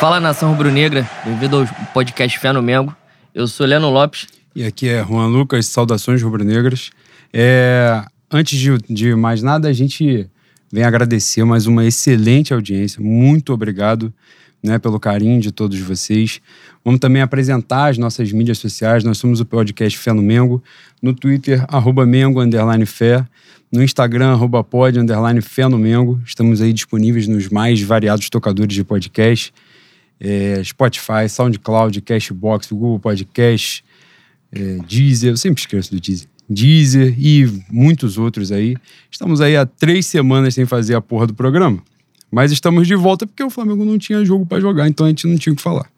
Fala nação rubro-negra, bem-vindo ao podcast Fé no Mengo. Eu sou Leno Lopes. E aqui é Juan Lucas, saudações rubro-negras. É, antes de, de mais nada, a gente vem agradecer mais uma excelente audiência. Muito obrigado né, pelo carinho de todos vocês. Vamos também apresentar as nossas mídias sociais. Nós somos o podcast Fé no Mengo. No Twitter, arroba Mengo, underline Fé. No Instagram, arroba pod, underline Fé no Mengo. Estamos aí disponíveis nos mais variados tocadores de podcast. É, Spotify, SoundCloud, Cashbox, Google Podcast, é, Deezer. Eu sempre esqueço do Deezer. Deezer e muitos outros aí. Estamos aí há três semanas sem fazer a porra do programa. Mas estamos de volta porque o Flamengo não tinha jogo para jogar, então a gente não tinha o que falar.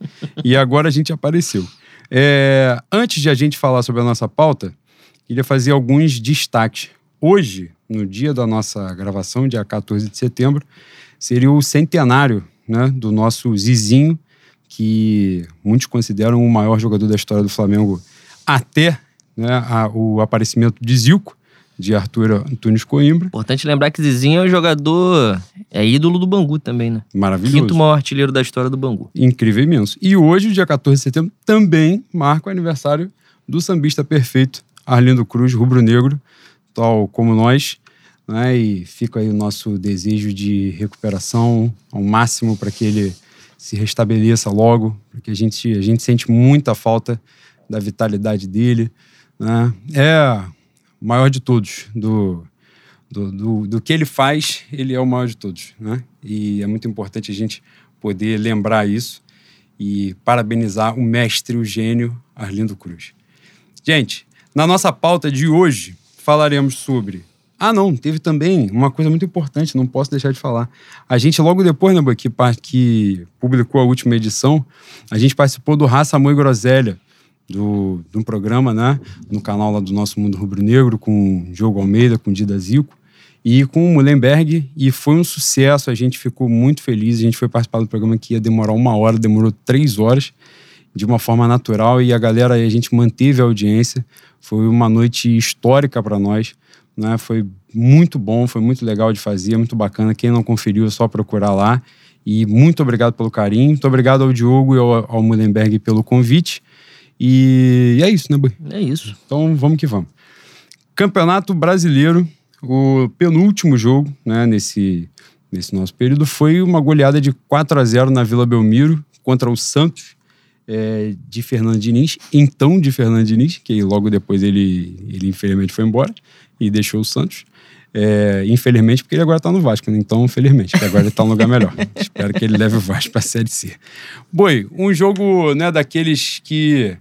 e agora a gente apareceu. É, antes de a gente falar sobre a nossa pauta, queria fazer alguns destaques. Hoje, no dia da nossa gravação, dia 14 de setembro, seria o centenário né, do nosso Zizinho, que muitos consideram o maior jogador da história do Flamengo até né, a, o aparecimento de Zico de Arthur Antunes Coimbra. Importante lembrar que Zizinho é um jogador, é ídolo do Bangu também, né? Maravilhoso. Quinto maior artilheiro da história do Bangu. Incrível imenso. E hoje, dia 14 de setembro, também marca o aniversário do sambista perfeito, Arlindo Cruz, rubro-negro, tal como nós. Né? E fica aí o nosso desejo de recuperação ao máximo para que ele se restabeleça logo, porque a gente, a gente sente muita falta da vitalidade dele. Né? É o maior de todos. Do, do, do, do, que ele faz, ele é o maior de todos. Né? E é muito importante a gente poder lembrar isso e parabenizar o mestre, o gênio Arlindo Cruz. Gente, na nossa pauta de hoje, falaremos sobre. Ah, não, teve também uma coisa muito importante, não posso deixar de falar. A gente, logo depois, né, que, que publicou a última edição, a gente participou do Raça Amor e Groselha do, de um programa, né? No canal lá do Nosso Mundo Rubro Negro, com Diogo Almeida, com Dida Zico e com o Mullenberg. E foi um sucesso, a gente ficou muito feliz. A gente foi participar do programa que ia demorar uma hora, demorou três horas, de uma forma natural. E a galera, a gente manteve a audiência. Foi uma noite histórica para nós. Né? Foi muito bom, foi muito legal de fazer, muito bacana. Quem não conferiu é só procurar lá. E muito obrigado pelo carinho. Muito obrigado ao Diogo e ao, ao Mullenberg pelo convite. E, é isso, né, Boi? É isso. Então vamos que vamos. Campeonato Brasileiro, o penúltimo jogo, né, nesse, nesse nosso período, foi uma goleada de 4 a 0 na Vila Belmiro contra o Santos é, de Fernando Diniz, então de Fernando Diniz, que logo depois ele, ele infelizmente foi embora e deixou o Santos. É, infelizmente, porque ele agora tá no Vasco, né? Então, felizmente, porque agora ele tá no lugar melhor. Espero que ele leve o Vasco pra Série C. Boi, um jogo, né, daqueles que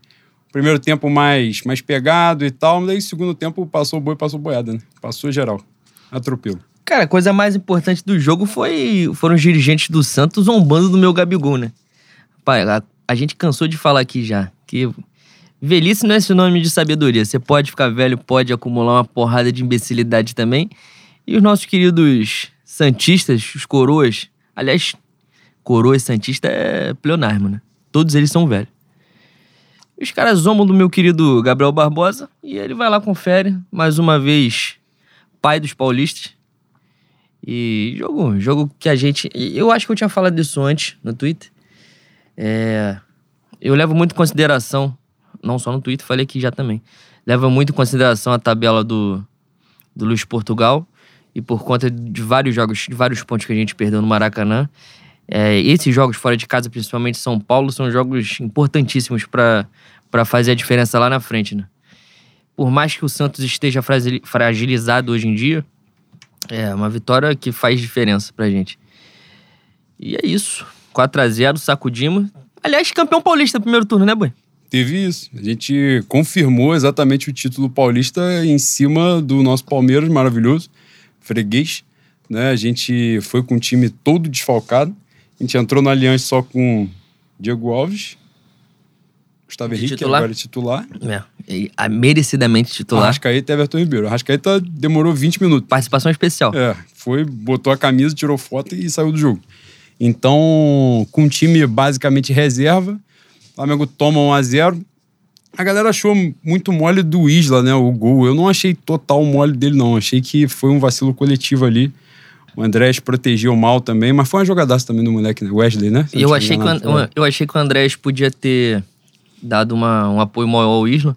primeiro tempo mais, mais pegado e tal, mas aí segundo tempo passou o boi, passou boiada, né? Passou geral. Atropelo. Cara, a coisa mais importante do jogo foi foram os dirigentes do Santos zombando do meu Gabigol, né? Pai, a, a gente cansou de falar aqui já que velhice não é sinônimo de sabedoria. Você pode ficar velho, pode acumular uma porrada de imbecilidade também. E os nossos queridos santistas, os coroas, aliás, coroas santista é pleonasmo, né? Todos eles são velhos. Os caras zombam do meu querido Gabriel Barbosa e ele vai lá, confere, mais uma vez, pai dos paulistas. E jogo, jogo que a gente. Eu acho que eu tinha falado disso antes no Twitter. É, eu levo muito em consideração, não só no Twitter, falei aqui já também. Levo muito em consideração a tabela do, do Luiz Portugal. E por conta de vários jogos, de vários pontos que a gente perdeu no Maracanã, é, esses jogos fora de casa, principalmente São Paulo, são jogos importantíssimos para fazer a diferença lá na frente, né? Por mais que o Santos esteja fragilizado hoje em dia, é uma vitória que faz diferença pra gente. E é isso. 4 a 0 sacudimos. Aliás, campeão paulista no primeiro turno, né, Boi? Teve isso. A gente confirmou exatamente o título paulista em cima do nosso Palmeiras maravilhoso, freguês. Né? A gente foi com o time todo desfalcado. A gente entrou na Aliança só com Diego Alves, Gustavo Henrique, titular. agora é titular. É, e, a, merecidamente titular. Arrascaeta e Everton Ribeiro. Arrascaeta demorou 20 minutos. Participação especial. É, foi, botou a camisa, tirou foto e saiu do jogo. Então, com o time basicamente reserva, o Flamengo toma 1 a 0 A galera achou muito mole do Isla, né, o gol. Eu não achei total mole dele, não. Achei que foi um vacilo coletivo ali O Andrés protegeu mal também, mas foi uma jogadaça também do moleque, né? Wesley, né? Se não Eu achei, que, o enganado. An- eu achei que o Andrés podia ter dado uma, um apoio maior ao Isla.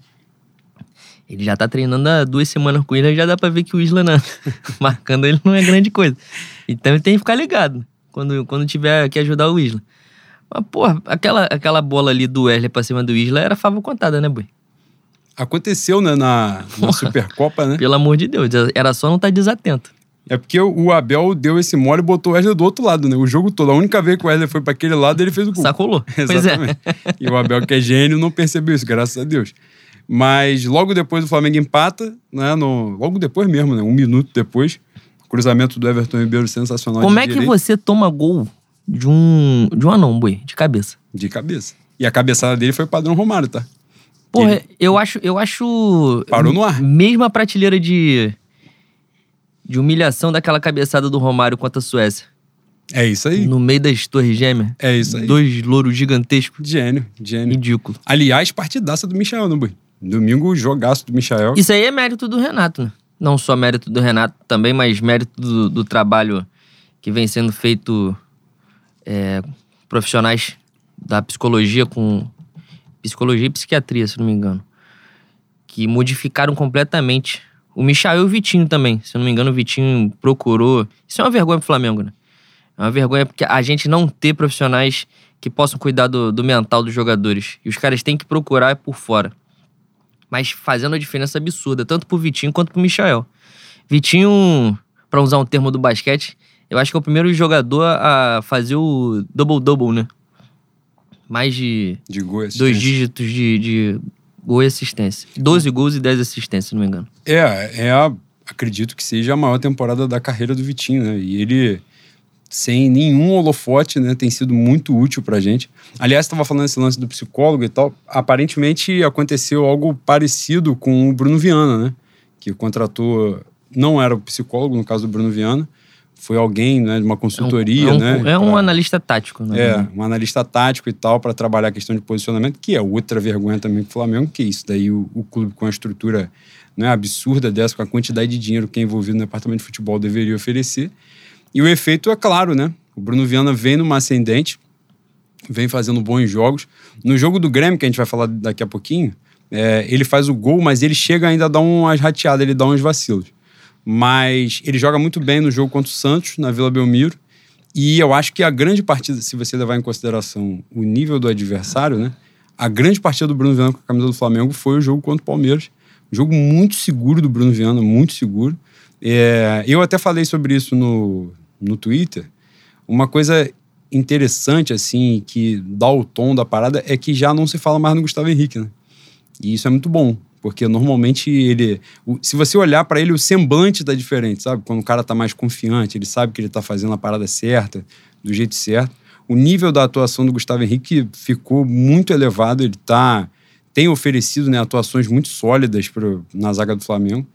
Ele já tá treinando há duas semanas com o Isla, já dá pra ver que o Isla, não, marcando ele, não é grande coisa. Então ele tem que ficar ligado quando, quando tiver que ajudar o Isla. Mas, porra, aquela, aquela bola ali do Wesley pra cima do Isla era fava contada, né, boi? Aconteceu, né, na, na Supercopa, né? Pelo amor de Deus, era só não estar desatento. É porque o Abel deu esse mole e botou o Wesley do outro lado, né? O jogo todo. A única vez que o Wesley foi pra aquele lado, ele fez o gol. Sacolou. Pois é. Exatamente. E o Abel, que é gênio, não percebeu isso, graças a Deus. Mas logo depois o Flamengo empata, né? No, logo depois mesmo, né? Um minuto depois. Cruzamento do Everton Ribeiro sensacional. Como é que você toma gol de um, de um anão, boi, de cabeça? De cabeça. E a cabeçada dele foi padrão Romário, tá? Porra, Ele- eu acho, eu acho. Parou no ar. Mesma prateleira de. De humilhação daquela cabeçada do Romário contra a Suécia. É isso aí. No meio das torres gêmeas. É isso aí. Dois louros gigantescos. Gênio, gênio. Ridículo. Aliás, partidaça do Michael, não, Bui? Domingo, jogaço do Michael. Isso aí é mérito do Renato, né? Não só mérito do Renato também, mas mérito do, do trabalho que vem sendo feito é, profissionais da psicologia com psicologia e psiquiatria, se não me engano, que modificaram completamente. O Michael e o Vitinho também, se não me engano, o Vitinho procurou. Isso é uma vergonha pro Flamengo, né? É uma vergonha porque a gente não ter profissionais que possam cuidar do, do mental dos jogadores. E os caras têm que procurar por fora mas fazendo uma diferença absurda, tanto pro Vitinho quanto pro Michael. Vitinho, pra usar um termo do basquete, eu acho que é o primeiro jogador a fazer o double-double, né? Mais de De dois dígitos de, de gol e assistência. 12 gols e 10 assistências, se não me engano. É, é a, acredito que seja a maior temporada da carreira do Vitinho, né? E ele, sem nenhum holofote, né, tem sido muito útil pra gente. Aliás, estava falando esse lance do psicólogo e tal. Aparentemente aconteceu algo parecido com o Bruno Viana, né? Que contratou, não era o psicólogo, no caso do Bruno Viana, foi alguém, né, de uma consultoria, é um, né? É um pra- analista tático, né? é, um analista tático e tal, para trabalhar a questão de posicionamento, que é outra vergonha também pro Flamengo, que é isso daí o, o clube com a estrutura né, absurda dessa, com a quantidade de dinheiro que é envolvido no departamento de futebol deveria oferecer. E o efeito é claro, né? O Bruno Viana vem numa ascendente, vem fazendo bons jogos. No jogo do Grêmio, que a gente vai falar daqui a pouquinho, é, ele faz o gol, mas ele chega ainda a dar umas rateadas, ele dá uns vacilos. Mas ele joga muito bem no jogo contra o Santos, na Vila Belmiro. E eu acho que a grande partida, se você levar em consideração o nível do adversário, né? A grande partida do Bruno Viana com a camisa do Flamengo foi o jogo contra o Palmeiras. Um jogo muito seguro do Bruno Viana, muito seguro. É, eu até falei sobre isso no, no Twitter. Uma coisa interessante, assim, que dá o tom da parada é que já não se fala mais no Gustavo Henrique, né? E isso é muito bom, porque normalmente ele. o- se você olhar pra ele, o semblante tá diferente, sabe? Quando o cara tá mais confiante, ele sabe que ele tá fazendo a parada certa, do jeito certo. O nível da atuação do Gustavo Henrique ficou muito elevado, ele tá. Tem oferecido né, atuações muito sólidas pro, na zaga do Flamengo.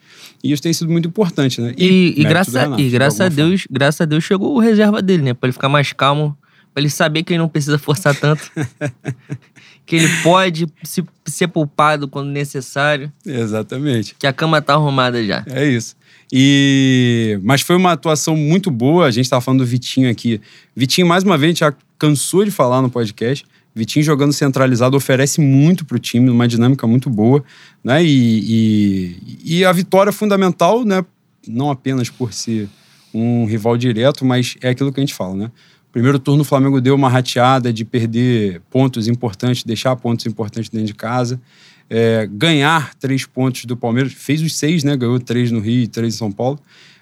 E isso tem sido muito importante, né? E, e a- Renato, e graças a alguma forma. Deus, graças a Deus chegou o reserva dele, né? Pra ele ficar mais calmo, pra ele saber que ele não precisa forçar tanto. que ele pode se, ser poupado quando necessário, Exatamente. que a cama tá arrumada já. É isso. E mas foi uma atuação muito boa. A gente estava falando do Vitinho aqui. Vitinho, mais uma vez, a gente já cansou de falar no podcast. Vitinho jogando centralizado oferece muito para o time, uma dinâmica muito boa, né? E, e, e a vitória é fundamental, né? Não apenas por ser um rival direto, mas é aquilo que a gente fala, né? Primeiro turno o Flamengo deu uma rateada de perder pontos importantes, deixar pontos importantes dentro de casa é, ganhar três pontos do Palmeiras, fez os seis, né? Ganhou três no Rio e três em São Paulo.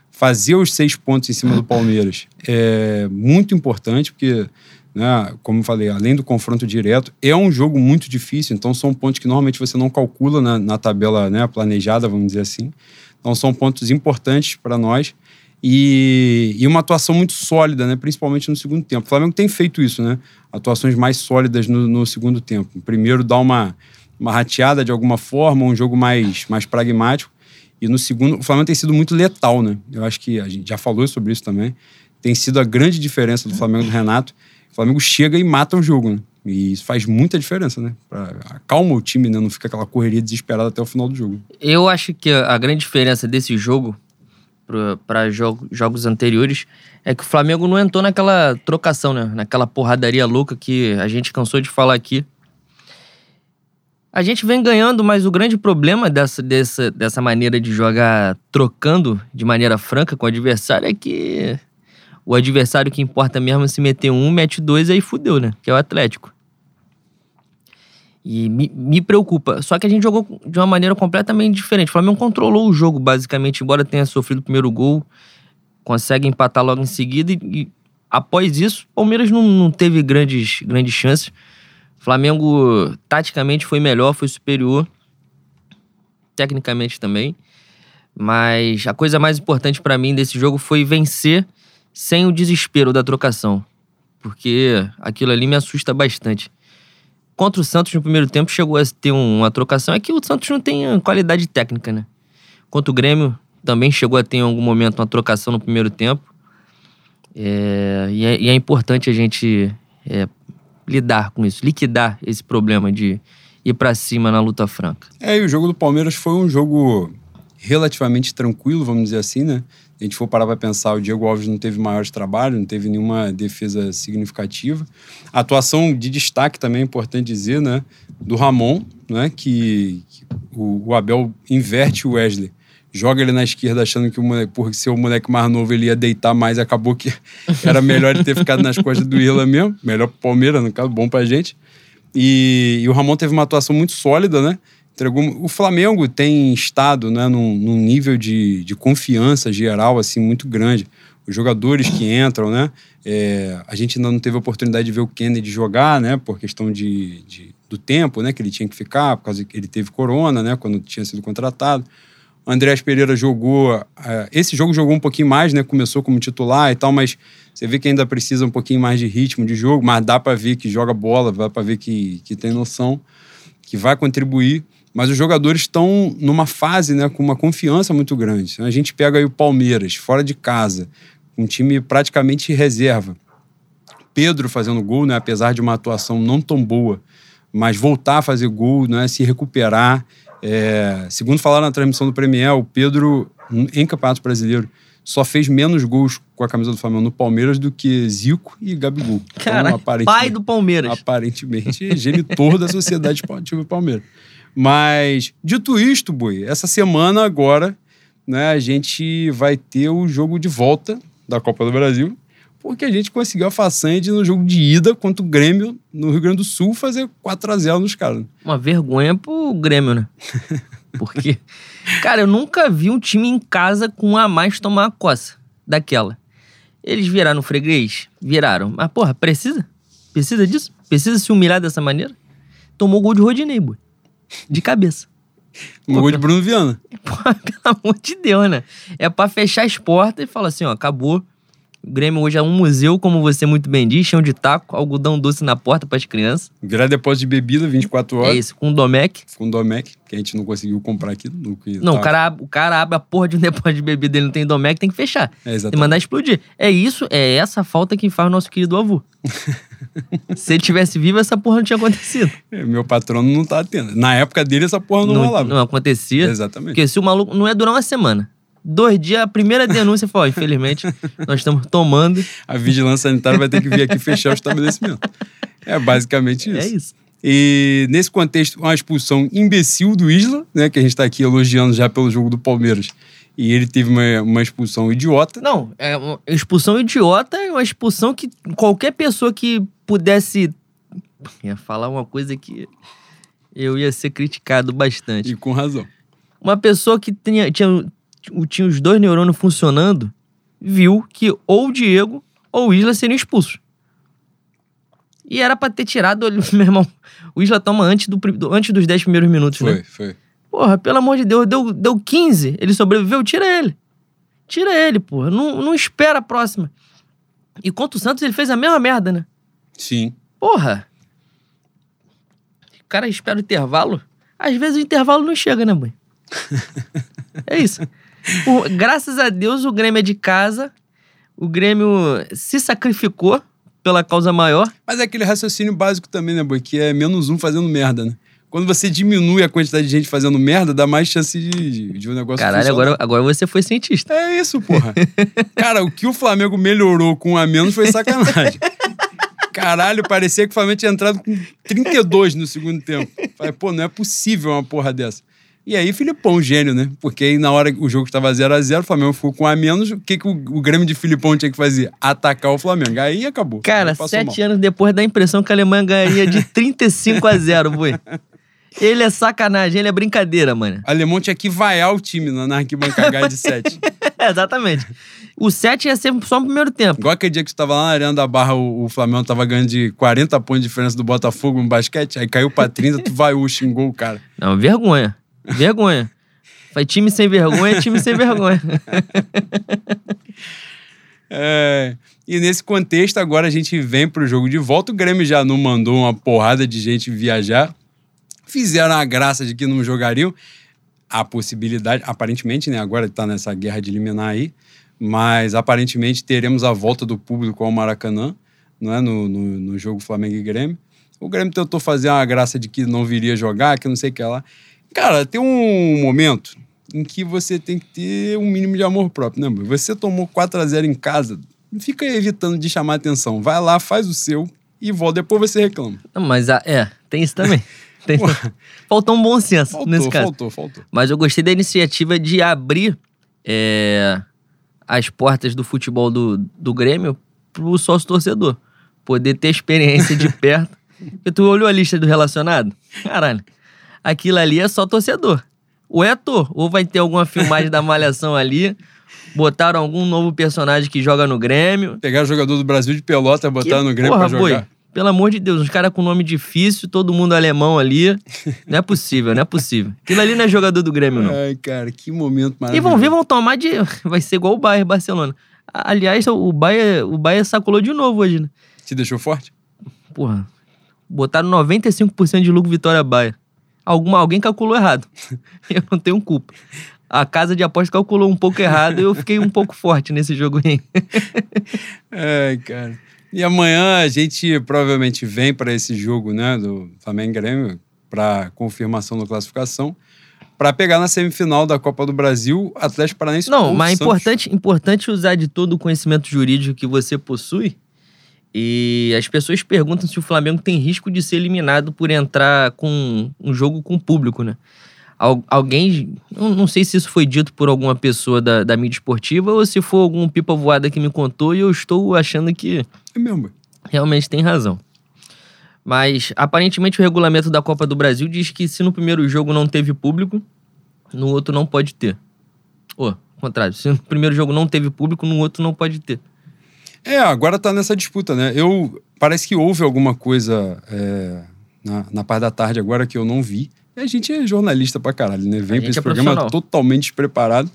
Fazer os seis pontos em cima do Palmeiras é muito importante, porque, né, como eu falei, além do confronto direto, é um jogo muito difícil, então são pontos que normalmente você não calcula na, na tabela né, planejada, vamos dizer assim. Então são pontos importantes para nós. E, e uma atuação muito sólida, né? principalmente no segundo tempo. O Flamengo tem feito isso, né? Atuações mais sólidas no, no segundo tempo. Primeiro dá uma, uma rateada de alguma forma, um jogo mais, mais pragmático. E no segundo, o Flamengo tem sido muito letal, né? Eu acho que a gente já falou sobre isso também. Tem sido a grande diferença do Flamengo do Renato. O Flamengo chega e mata o jogo, né? E isso faz muita diferença, né? Pra, acalma o time, né? Não fica aquela correria desesperada até o final do jogo. Eu acho que a grande diferença desse jogo para jogo, jogos anteriores é que o Flamengo não entrou naquela trocação, né? Naquela porradaria louca que a gente cansou de falar aqui. A gente vem ganhando, mas o grande problema dessa, dessa, dessa maneira de jogar trocando de maneira franca com o adversário é que o adversário que importa mesmo é se meter um, mete dois, aí fudeu, né? Que é o Atlético. E me, me, preocupa. Só que a gente jogou de uma maneira completamente diferente. O Flamengo controlou o jogo, basicamente, embora tenha sofrido o primeiro gol. Consegue empatar logo em seguida. E, e após isso, o Palmeiras não, não teve grandes, grandes chances. O Flamengo, taticamente, foi melhor, foi superior. Tecnicamente também. Mas a coisa mais importante para mim desse jogo foi vencer sem o desespero da trocação. Porque aquilo ali me assusta bastante contra o Santos no primeiro tempo chegou a ter uma trocação. É que o Santos não tem qualidade técnica, né? Contra o Grêmio também chegou a ter em algum momento uma trocação no primeiro tempo. É, e, é, e, é, importante a gente é, lidar com isso, liquidar esse problema de ir para cima na luta franca. É, e o jogo do Palmeiras foi um jogo relativamente tranquilo, vamos dizer assim, né? A gente for parar para pensar, o Diego Alves não teve maiores trabalhos, não teve nenhuma defesa significativa. Atuação de destaque também é importante dizer, né? Do Ramon, né? Que, que o, o, Abel inverte o Wesley. Joga ele na esquerda achando que o moleque, por ser o moleque mais novo ele ia deitar mais, acabou que era melhor ele ter ficado nas costas do Irla mesmo. Melhor pro Palmeiras, no caso, bom pra gente. E, e o Ramon teve uma atuação muito sólida, né? O Flamengo tem estado né, num, num nível de, de confiança geral assim muito grande. Os jogadores que entram, né? É, a gente ainda não teve a oportunidade de ver o Kennedy jogar, né? Por questão de, de, do tempo, né? Que ele tinha que ficar, por causa que ele teve corona, né? Quando tinha sido contratado. O Andrés Pereira jogou. Uh, esse jogo jogou um pouquinho mais, né? Começou como titular e tal, mas você vê que ainda precisa um pouquinho mais de ritmo de jogo, mas dá para ver que joga bola, dá para ver que, que tem noção, que vai contribuir. Mas os jogadores estão numa fase, né, com uma confiança muito grande. A gente pega aí o Palmeiras, fora de casa, um time praticamente reserva. Pedro fazendo gol, né, apesar de uma atuação não tão boa, mas voltar a fazer gol, né, se recuperar. É, segundo falaram na transmissão do Premier, o Pedro, em Campeonato Brasileiro, só fez menos gols com a camisa do Flamengo no Palmeiras do que Zico e Gabigol. Cara, então, pai do Palmeiras. Aparentemente, genitor da Sociedade Esportiva Palmeiras. Mas, dito isto, Boi, essa semana agora, né, a gente vai ter o jogo de volta da Copa do Brasil, porque a gente conseguiu a façanha de, no jogo de ida contra o Grêmio, no Rio Grande do Sul, fazer 4x0 nos caras. Uma vergonha pro Grêmio, né? Porque, cara, eu nunca vi um time em casa com a mais tomar a coça daquela. Eles viraram freguês? Viraram. Mas, porra, precisa? Precisa disso? Precisa se humilhar dessa maneira? Tomou gol de Rodinei, boi de cabeça. Um gol de Bruno Viana. Pô, pelo amor de Deus, né? É pra fechar as portas e falar assim, ó, acabou. O Grêmio hoje é um museu, como você muito bem diz, chão de taco, algodão doce na porta para as crianças. Virar depósito de bebida 24 horas. É isso, com o Domec. Com o Domec, que a gente não conseguiu comprar aqui. No, não, tá. o, cara, o cara abre a porra de um depósito de bebida, ele não tem Domec, tem que fechar. É, exatamente. Tem que mandar explodir. É isso, é essa falta que faz o nosso querido avô. Se ele tivesse vivo, essa porra não tinha acontecido. É, meu patrono não tá tendo. Na época dele, essa porra não, não rolava. Não acontecia. Exatamente. Porque se o maluco não ia durar uma semana. Dois dias, a primeira denúncia foi: infelizmente, nós estamos tomando. A vigilância sanitária vai ter que vir aqui fechar o estabelecimento. É basicamente isso. É isso. E nesse contexto, uma expulsão imbecil do Isla, né? Que a gente está aqui elogiando já pelo jogo do Palmeiras. E ele teve uma, uma expulsão idiota. Não, é uma expulsão idiota é uma expulsão que qualquer pessoa que pudesse. Ia falar uma coisa que eu ia ser criticado bastante. E com razão. Uma pessoa que tinha, tinha tinha os dois neurônios funcionando, viu que ou o Diego ou o Isla seriam expulsos. E era pra ter tirado, meu irmão, o Isla toma antes, do, antes dos 10 primeiros minutos, foi, né? Foi, foi. Porra, pelo amor de Deus, deu, deu 15, ele sobreviveu, tira ele. Tira ele, porra. Não, não espera a próxima. E contra o Santos, ele fez a mesma merda, né? Sim. Porra. O cara espera o intervalo. Às vezes o intervalo não chega, né, mãe? é isso. Por, graças a Deus, o Grêmio é de casa. O Grêmio se sacrificou pela causa maior. Mas é aquele raciocínio básico também, né, Boi? Que é menos um fazendo merda, né? Quando você diminui a quantidade de gente fazendo merda, dá mais chance de, de um negócio Caralho, agora, agora você foi cientista. É isso, porra. Cara, o que o Flamengo melhorou com um a menos foi sacanagem. Caralho, parecia que o Flamengo tinha entrado com 32 no segundo tempo. Falei, pô, não é possível uma porra dessa. E aí, Filipão, gênio, né? Porque aí, na hora que o jogo estava 0x0, o Flamengo ficou com a menos. O que, que o, o Grêmio de Filipão tinha que fazer? Atacar o Flamengo. Aí acabou. Cara, sete mal. anos depois dá a impressão que a Alemanha ganharia de 35 a 0, boi. Ele é sacanagem, ele é brincadeira, mano. Alemão tinha que vaiar o time na arquibancada de 7. Exatamente. O 7 ia ser só no primeiro tempo. Igual aquele dia que tu tava lá na Arena da Barra, o, o Flamengo tava ganhando de 40 pontos de diferença do Botafogo no basquete, aí caiu pra 30, tu vaiou, xingou o cara. Não, vergonha. Vergonha. Foi time sem vergonha, time sem vergonha. é, e nesse contexto, agora a gente vem pro jogo de volta. O Grêmio já não mandou uma porrada de gente viajar. Fizeram a graça de que não jogariam. A possibilidade, aparentemente, né? Agora tá nessa guerra de eliminar aí. Mas aparentemente teremos a volta do público ao Maracanã, não é? no, no, no jogo Flamengo e Grêmio. O Grêmio tentou fazer uma graça de que não viria jogar, que não sei o que lá. Cara, tem um momento em que você tem que ter um mínimo de amor próprio, né? Você tomou 4 a 0 em casa, não fica evitando de chamar atenção. Vai lá, faz o seu e volta. Depois você reclama. Não, mas é, tem isso também. Tem... faltou um bom senso faltou, nesse caso. Faltou, faltou. Mas eu gostei da iniciativa de abrir é, as portas do futebol do, do Grêmio pro sócio torcedor. Poder ter experiência de perto. Porque tu olhou a lista do relacionado? Caralho aquilo ali é só torcedor. Ou é ator, ou vai ter alguma filmagem da malhação ali. Botaram algum novo personagem que joga no Grêmio. Pegaram jogador do Brasil de pelota, botaram no Grêmio porra, pra jogar. Boi, pelo amor de Deus, uns caras com nome difícil, todo mundo alemão ali. Não é possível, não é possível. Aquilo ali não é jogador do Grêmio, não. Ai, cara, que momento maravilhoso. E vão vir, vão tomar de. Vai ser igual o Bayern, Barcelona. Aliás, o Bayern, o Bayern sacolou de novo hoje, né? Te deixou forte? Porra. Botaram 95% de lucro Vitória Bayern alguma, alguém calculou errado. eu não tenho culpa. A casa de aposta calculou um pouco errado e eu fiquei um pouco forte nesse jogo aí. Ai, cara. E amanhã a gente provavelmente vem para esse jogo, né, do Flamengo Grêmio, para confirmação da classificação, para pegar na semifinal da Copa do Brasil Atlético Paranaense. Não, mas é importante, importante usar de todo o conhecimento jurídico que você possui e as pessoas perguntam se o Flamengo tem risco de ser eliminado por entrar com um jogo com público, né? Alguém, não, sei se isso foi dito por alguma pessoa da, da mídia esportiva ou se foi algum pipa voada que me contou e eu estou achando que. É mesmo. Realmente tem razão. Mas aparentemente o regulamento da Copa do Brasil diz que se no primeiro jogo não teve público, no outro não pode ter. Ou, oh, contrário, se no primeiro jogo não teve público, no outro não pode ter. É, agora tá nessa disputa, né? Eu parece que houve alguma coisa é, na, na parte da tarde agora que eu não vi. E a gente é jornalista pra caralho, né? Vem pra esse é programa totalmente despreparado.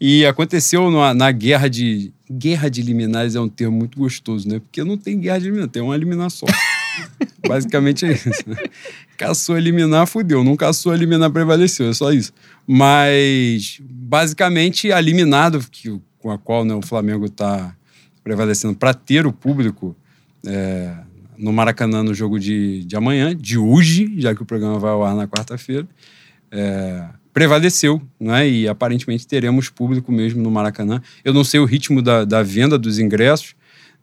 E aconteceu na, na, guerra de. Guerra de liminares é um termo muito gostoso, né? Porque não tem guerra de liminar, tem uma liminar só. Basicamente é isso. Né? Caçou eliminar, fudeu. Não caçou eliminar, prevaleceu. É só isso. Mas, basicamente, a liminado que, com a qual né, o Flamengo tá prevalecendo para ter o público é, no Maracanã no jogo de, de amanhã, de hoje, já que o programa vai ao ar na quarta-feira, é, prevaleceu, né? E aparentemente teremos público mesmo no Maracanã. Eu não sei o ritmo da, da venda dos ingressos,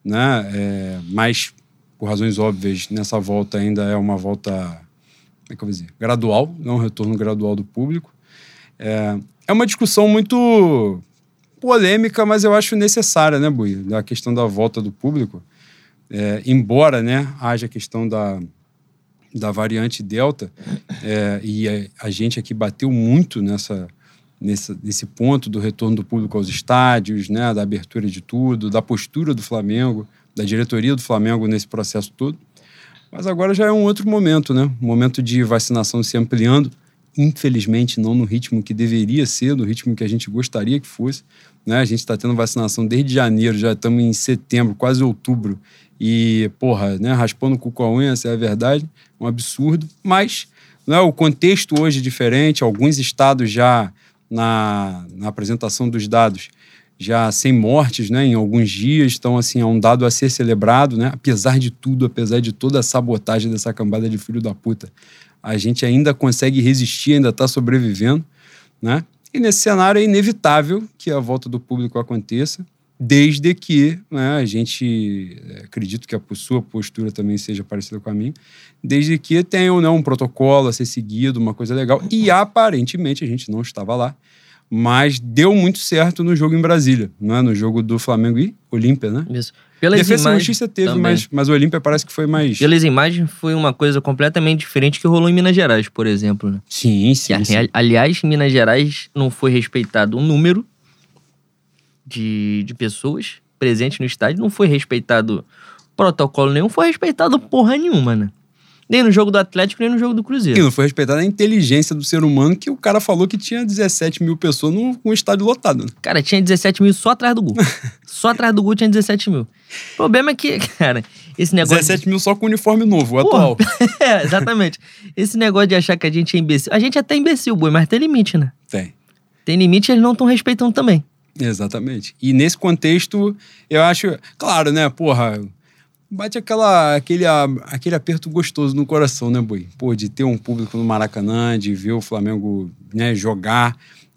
né? É, mas, por razões óbvias, nessa volta ainda é uma volta, como é que eu vou dizer, gradual, não um retorno gradual do público. É, é uma discussão muito polêmica, mas eu acho necessária, né, Bui? Da questão da volta do público. É, embora né, haja a questão da, da variante Delta, é, e a, a, gente aqui bateu muito nessa, nessa, nesse ponto do retorno do público aos estádios, né, da abertura de tudo, da postura do Flamengo, da diretoria do Flamengo nesse processo todo. Mas agora já é um outro momento, né? Momento de vacinação se ampliando, infelizmente não no ritmo que deveria ser, no ritmo que a gente gostaria que fosse. Né? A gente está tendo vacinação desde janeiro, já estamos em setembro, quase outubro. E, porra, né, raspando o cu com a unha, essa é a verdade, um absurdo. Mas né, o contexto hoje é diferente, alguns estados já, na, na apresentação dos dados, já sem mortes né, em alguns dias, então, assim, é um dado a ser celebrado, né? Apesar de tudo, apesar de toda a sabotagem dessa cambada de filho da puta, a gente ainda consegue resistir, ainda está sobrevivendo, né? E nesse cenário é inevitável que a volta do público aconteça, desde que né, a gente, é, acredito que a sua postura também seja parecida com a minha, desde que tenha né, um protocolo a ser seguido, uma coisa legal. E aparentemente a gente não estava lá, mas deu muito certo no jogo em Brasília, né, no jogo do Flamengo e Olímpia, né? Isso. Pelas Defesa e imagens Justiça teve, também. mas, mas o Olímpia parece que foi mais. Pelas imagens, foi uma coisa completamente diferente que rolou em Minas Gerais, por exemplo. Né? Sim, Que, sim. a- sim. aliás, em Minas Gerais não foi respeitado o número de, de pessoas presentes no estádio, não foi respeitado protocolo nenhum, foi respeitado porra nenhuma, né? Nem no jogo do Atlético, nem no jogo do E Cruzeiro. não foi respeitada a inteligência do ser humano que o cara falou que tinha 17 mil pessoas num, num estádio lotado. né? Cara, tinha 17 mil só atrás do gol. só atrás do gol tinha 17 mil. O problema é que, cara, esse negócio. 17 mil só com uniforme novo, o atual. é, exatamente. Esse negócio de achar que a gente é imbecil. A gente até é imbecil, boi, mas tem limite, né? Tem. Tem limite e eles não estão respeitando também. Exatamente. E nesse contexto, eu acho, claro, né, porra, bate aquela, aquele, aquele aperto gostoso no coração, né, Boi? Pô, de ter um público no Maracanã, de ver o Flamengo né, jogar,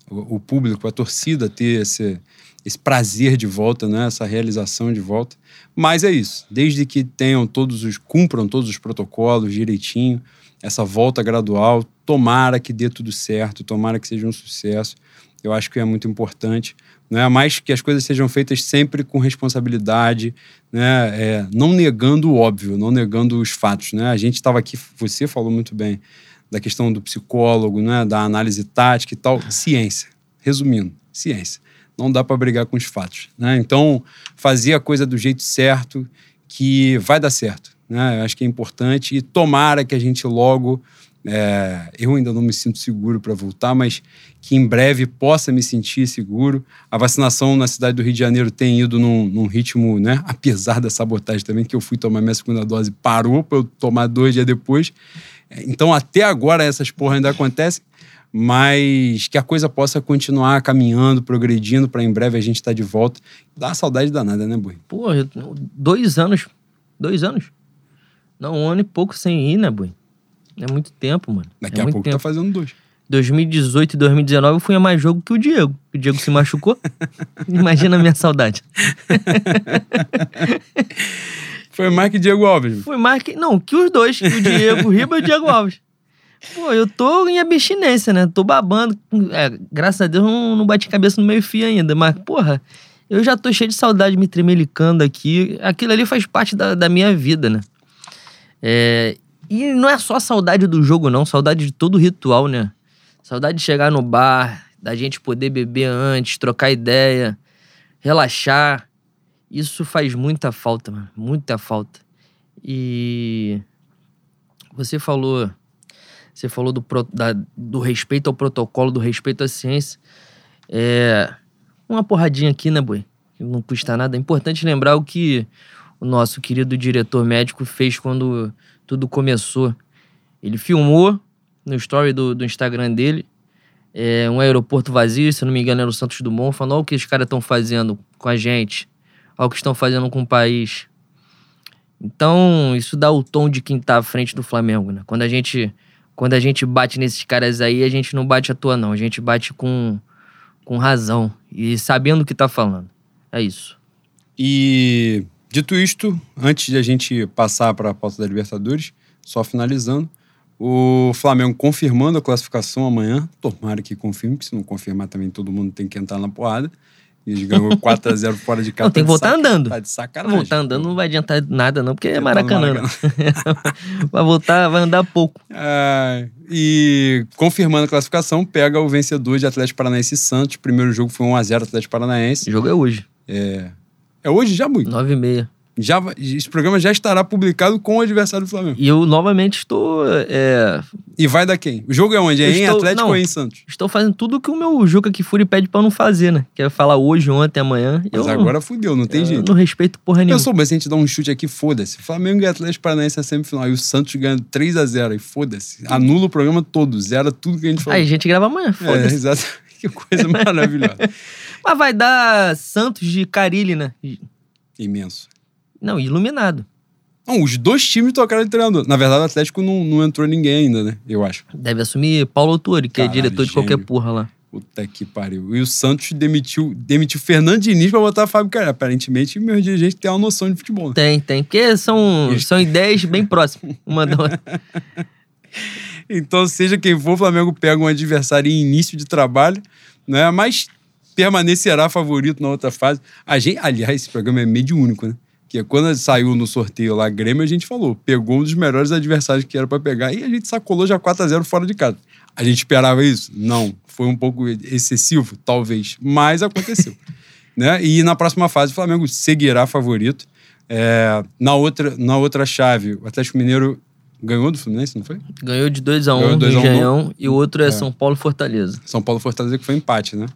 o, o público, a torcida ter esse, esse prazer de volta, né, essa realização de volta. Mas é isso, desde que tenham todos os, cumpram todos os protocolos direitinho, essa volta gradual, tomara que dê tudo certo, tomara que seja um sucesso. Eu acho que é muito importante, né? Mas que as coisas sejam feitas sempre com responsabilidade, né? É, não negando o óbvio, não negando os fatos, né? A gente estava aqui, você falou muito bem da questão do psicólogo, né? Da análise tática e tal, ciência. Resumindo, ciência. Não dá para brigar com os fatos, né? Então, fazer a coisa do jeito certo, que vai dar certo, né? Eu acho que é importante e tomara que a gente logo é, eu ainda não me sinto seguro para voltar, mas que em breve possa me sentir seguro. A vacinação na cidade do Rio de Janeiro tem ido num, num ritmo, né? Apesar da sabotagem também, que eu fui tomar minha segunda dose, parou para eu tomar dois dias depois. É, Então, até agora, essas porra ainda acontecem, mas que a coisa possa continuar caminhando, progredindo, para em breve a gente estar de volta. Dá saudade danada, né, Boi? Pô, dois anos. Dois anos. Não, um ano e pouco sem ir, né, boi? É muito tempo, mano. Daqui é a pouco tempo. tá fazendo dois. 2018 e 2019 eu fui a mais jogo que o Diego. O Diego se machucou. Imagina a minha saudade. Foi mais que Diego Alves. Foi mais que. Não, que os dois. O Diego Riba e o Diego Alves. Pô, eu tô em abstinência, né? Tô babando. É, graças a Deus não, não bati cabeça no meio fio ainda. Mas, porra, eu já tô cheio de saudade me tremelicando aqui. Aquilo ali faz parte da, da minha vida, né? É, e não é só saudade do jogo, não. Saudade de todo o ritual, né? Saudade de chegar no bar, da gente poder beber antes, trocar ideia, relaxar. Isso faz muita falta, mano. Muita falta. E você falou, você falou do, da- do respeito ao protocolo, do respeito à ciência. É uma porradinha aqui, né, boi? Não custa nada. É importante lembrar o que o nosso querido diretor médico fez quando tudo começou. Ele filmou no story do, do Instagram dele é, um aeroporto vazio, se não me engano era o Santos Dumont, falando olha o que os caras estão fazendo com a gente, olha o que estão fazendo com o país. Então, isso dá o tom de quem tá à frente do Flamengo, né? Quando a gente, quando a gente bate nesses caras aí, a gente não bate à toa, não. A gente bate com, com razão e sabendo o que tá falando. É isso. E dito isto, antes de a gente passar para a pauta da Libertadores, só finalizando, o Flamengo confirmando a classificação amanhã. Tomara que confirme, porque se não confirmar também todo mundo tem que entrar na porrada. Eles ganhou 4x0 fora de casa. Não, tem que Tá voltar andando. Tá de sacanagem. Voltar andando não vai adiantar nada, não, porque é Tá Maracanã. né? vai voltar, vai andar pouco. Ah, e confirmando a classificação, pega o vencedor de Atlético Paranaense e Santos. O primeiro jogo foi 1x0 Atlético Paranaense. O jogo é hoje, É, é hoje já muito. 9 e meia. Já, esse programa já estará publicado com o adversário do Flamengo. E eu novamente estou. é, E vai dar quem? O jogo é onde? É Eu em estou- Atlético não. ou é em Santos? estou fazendo tudo que o meu Juca Kifuri pede pra eu não fazer, né? Quer falar hoje, ontem, amanhã. Mas eu, agora fudeu, não tem eu jeito. não respeito porra nenhuma. Pensou, mas se a gente dá um chute aqui, foda-se. Flamengo e Atlético Paranaense na semifinal. E o Santos ganha 3x0. E foda-se. Anula o programa todo. Zera tudo que a gente falou. Aí a gente grava amanhã, é, foda-se. exato. Que coisa maravilhosa. Mas vai dar Santos de Carilli, né? Imenso. Não, iluminado. Não, os dois times trocaram de treinador. Na verdade, o Atlético não, não entrou ninguém ainda, né? Eu acho. Deve assumir Paulo Autori, que Caralho, é diretor de qualquer gênio. porra lá. Puta que pariu. E o Santos demitiu, demitiu Fernando Diniz pra botar Fábio Carilli. Aparentemente, meus dirigentes têm uma noção de futebol. Né? Tem, tem. Porque são, são ideias bem próximas. Uma da outra. Então, seja quem for, o Flamengo pega um adversário em início de trabalho, né? Mas permanecerá favorito na outra fase. A gente, aliás, esse programa é mediúnico, né? Que é quando saiu no sorteio lá Grêmio, a gente falou, pegou um dos melhores adversários que era pra pegar e a gente sacolou já 4 a 0 fora de casa. A gente esperava isso? Não. Foi um pouco excessivo, talvez, mas aconteceu. né? E na próxima fase o Flamengo seguirá favorito. É, na, outra, na outra chave, o Atlético Mineiro ganhou do Fluminense, não foi? Ganhou de 2x1 Ganhou um, 2 no a 1 no- Engenhão e o outro é, É. São Paulo Fortaleza. São Paulo Fortaleza que foi empate, né?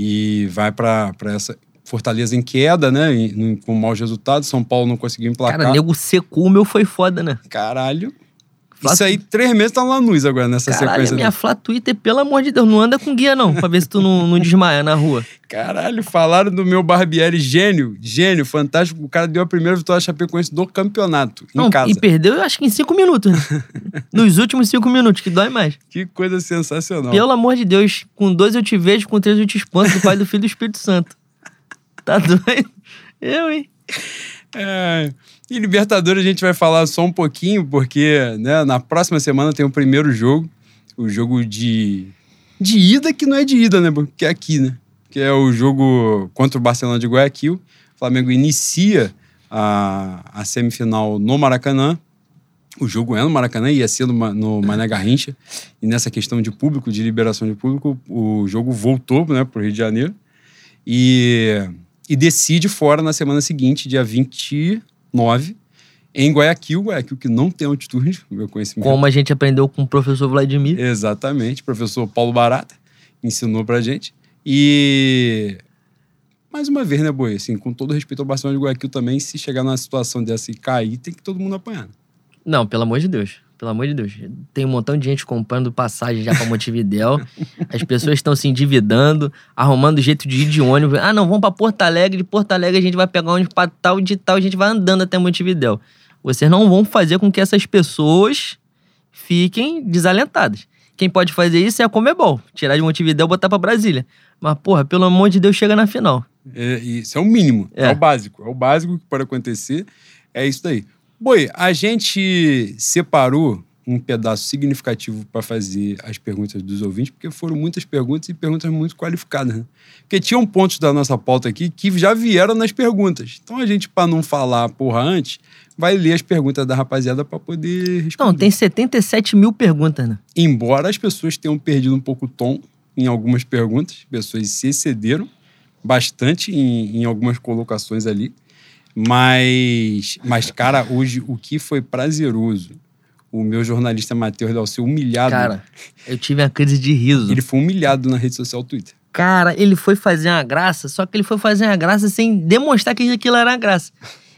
E vai pra pra essa Fortaleza em queda, né? Em- em- com maus resultados. São Paulo não conseguiu emplacar. Cara, nego secou o meu foi foda, né? Caralho. Isso aí, três meses tá lá Lanús agora nessa Caralho, sequência. minha Flá Twitter, pelo amor de Deus, não anda com guia não, pra ver se tu não, não desmaia na rua. Caralho, falaram do meu Barbieri gênio, gênio, fantástico. O cara deu a primeira vitória Chapecoense do campeonato, em Não, casa. e perdeu, eu acho que em cinco minutos. né? Nos últimos cinco minutos, que dói mais. Que coisa sensacional. Pelo amor de Deus, com dois eu te vejo, com três eu te espanto, do Pai, do Filho e do Espírito Santo. Tá doido? Eu, hein? É, e Libertadores a gente vai falar só um pouquinho, porque né, na próxima semana tem o primeiro jogo, o jogo de, de ida, que não é de ida, né? Porque é aqui, né? Que é o jogo contra o Barcelona de Guayaquil. O Flamengo inicia a, a semifinal no Maracanã. O jogo é no Maracanã, ia ser no, no Mané Garrincha. E nessa questão de público, de liberação de público, o jogo voltou né, para o Rio de Janeiro. E, e decide fora na semana seguinte, dia 29, em Guayaquil. Guayaquil que não tem altitude, meu conhecimento. Como a gente aprendeu com o professor Vladimir. Exatamente, professor Paulo Barata ensinou pra gente. E mais uma vez, né, Boi? Assim, com todo respeito ao Barcelona de Guayaquil também, se chegar numa situação dessa e cair, tem que todo mundo apanhar. né? Não, pelo amor de Deus. Pelo amor de Deus. Tem um montão de gente comprando passagem já pra Montevidéu. As pessoas estão se endividando, arrumando jeito de ir de ônibus. Ah, não, vamos pra Porto Alegre. De Porto Alegre a gente vai pegar ônibus pra tal de tal. A gente vai andando até Montevidéu. Vocês não vão fazer com que essas pessoas fiquem desalentadas. Quem pode fazer isso é a Comebol. Tirar de Montevidéu e botar pra Brasília. Mas, porra, pelo amor de Deus, chega na final. É, isso é o mínimo, é. É. o básico. É o básico que pode acontecer. É isso daí. Boi, a gente separou um pedaço significativo para fazer as perguntas dos ouvintes, porque foram muitas perguntas e perguntas muito qualificadas. Né? Porque tinham pontos da nossa pauta aqui que já vieram nas perguntas. Então a gente, para não falar porra antes, vai ler as perguntas da rapaziada para poder responder. Não, tem 77 mil perguntas, né? Embora as pessoas tenham perdido um pouco o tom em algumas perguntas, pessoas se excederam bastante em, em algumas colocações ali. Mas, mas, cara, hoje o que foi prazeroso, o meu jornalista Matheus Dalceu humilhado. Cara, eu tive uma crise de riso. Ele foi humilhado na rede social Twitter. Cara, ele foi fazer uma graça, só que ele foi fazer uma graça sem demonstrar que aquilo era uma graça.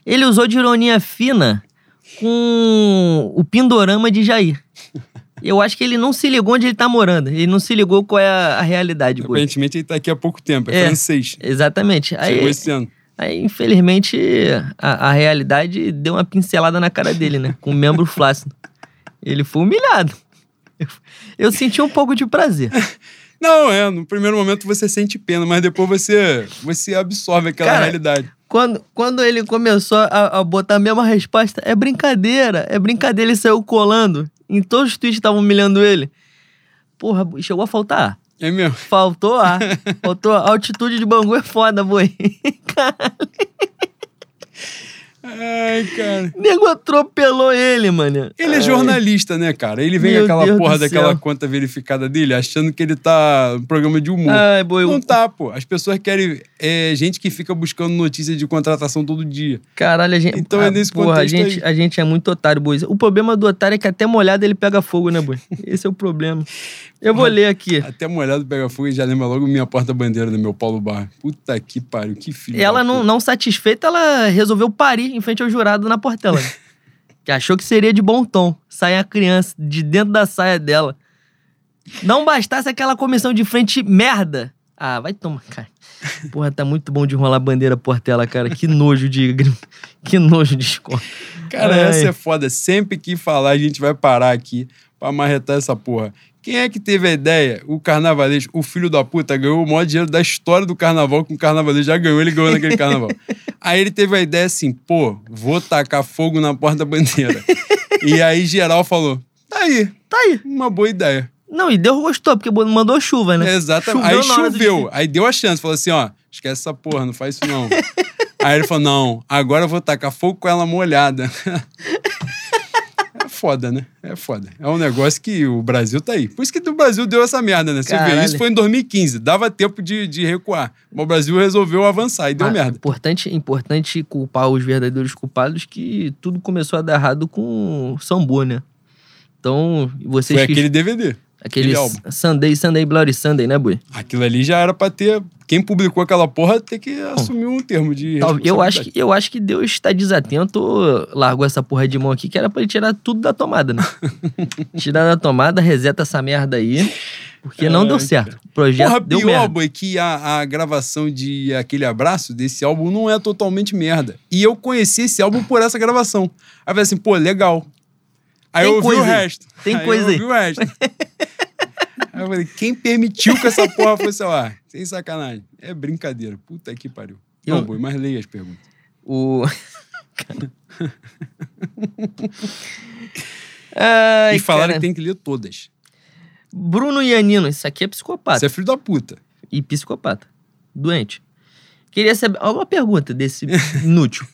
Ele usou de ironia fina com o Pindorama de Jair. Eu acho que ele não se ligou onde ele tá morando. Ele não se ligou qual é a, realidade. Aparentemente ele tá aqui há pouco tempo, é, É. francês. Exatamente. Chegou Aí, esse ano. Aí infelizmente, a, a realidade deu uma pincelada na cara dele, né? Com o membro flácido. Ele foi humilhado. Eu, eu senti um pouco de prazer. Não, é, no primeiro momento você sente pena, mas depois você, você absorve aquela Cara, realidade. Quando, quando ele começou a, a botar a mesma resposta, é brincadeira, é brincadeira, ele saiu colando. Em todos os tweets estavam humilhando ele. Porra, chegou a faltar ar. É mesmo. Faltou ar. Faltou. A altitude de Bangu é foda, boi. Ai, cara. O nego atropelou ele, mano. Ele é Ai. jornalista, né, cara? Ele vem Meu aquela Deus porra daquela céu. conta verificada dele, achando que ele tá no programa de humor. Ai, boi. Não tá, pô. As pessoas querem é, gente que fica buscando notícia de contratação todo dia. Caralho, a gente. Então é ah, nesse porra, a contexto gente, a gente é muito otário, boi. O problema do otário é que até molhado ele pega fogo, né, boi? Esse é o problema. Eu vou ler aqui. Até molhado pega fogo e já lembra logo minha porta-bandeira do meu Paulo Bar. Puta que pariu, que filho. Ela não, não satisfeita, ela resolveu parir em frente ao jurado na Portela. que achou que seria de bom tom sair a criança de dentro da saia dela. Não bastasse aquela comissão de frente merda, Ah, vai tomar, cara. Porra, tá muito bom de enrolar bandeira Portela, cara. Que nojo de. Que nojo de escola. Cara, Ai. essa é foda. Sempre que falar, a gente vai parar aqui pra marretar essa porra. Quem é que teve a ideia? O carnavalês, o filho da puta, ganhou o maior dinheiro da história do carnaval com o carnavalês. Já ganhou, ele ganhou naquele carnaval. Aí ele teve a ideia assim, pô, vou tacar fogo na porta-bandeira. e aí geral falou, tá aí, Tá aí. uma boa ideia. Não, e Deus gostou, porque mandou chuva, né? Exatamente. Choveu aí choveu. Aí deu a chance. Falou assim, ó, esquece essa porra, não faz isso não. aí ele falou, não, agora eu vou tacar fogo com ela molhada. É foda, né? É foda. É um negócio que o Brasil tá aí. Por isso que o Brasil deu essa merda, né? Você vê, isso foi em 2015. Dava tempo de, de recuar. Mas o Brasil resolveu avançar e deu Ah, merda. Importante, importante culpar os verdadeiros culpados que tudo começou a dar errado com o Sambu, né? Então, vocês Foi que... aquele DVD. Aquele álbum. Sunday, Sunday, Bloody Sunday, né, Bui? Aquilo ali já era pra ter... Quem publicou aquela porra ter que assumir um termo de Eu acho, que, eu acho que Deus está desatento, largou essa porra de mão aqui, que era pra ele tirar tudo da tomada, né? tirar da tomada, reseta essa merda aí, porque não deu Ai, certo. O projeto Porra, deu pior, merda. boy, que a, a gravação de Aquele Abraço, desse álbum, não é totalmente merda. E eu conheci esse álbum por essa gravação. Aí eu falei assim, pô, legal. Aí Tem eu ouvi o resto. Tem aí coisa eu ouvi aí. o resto. aí eu falei, quem permitiu que essa porra fosse ao ar? Sem sacanagem. É brincadeira. Puta que pariu. Eu- Não, boy, mas leia as perguntas. O... Ai, e falaram cara. que tem que ler todas. Bruno Ianino, isso aqui é psicopata. Você é filho da puta. E psicopata. Doente. Queria saber. Ó, Uma pergunta desse inútil.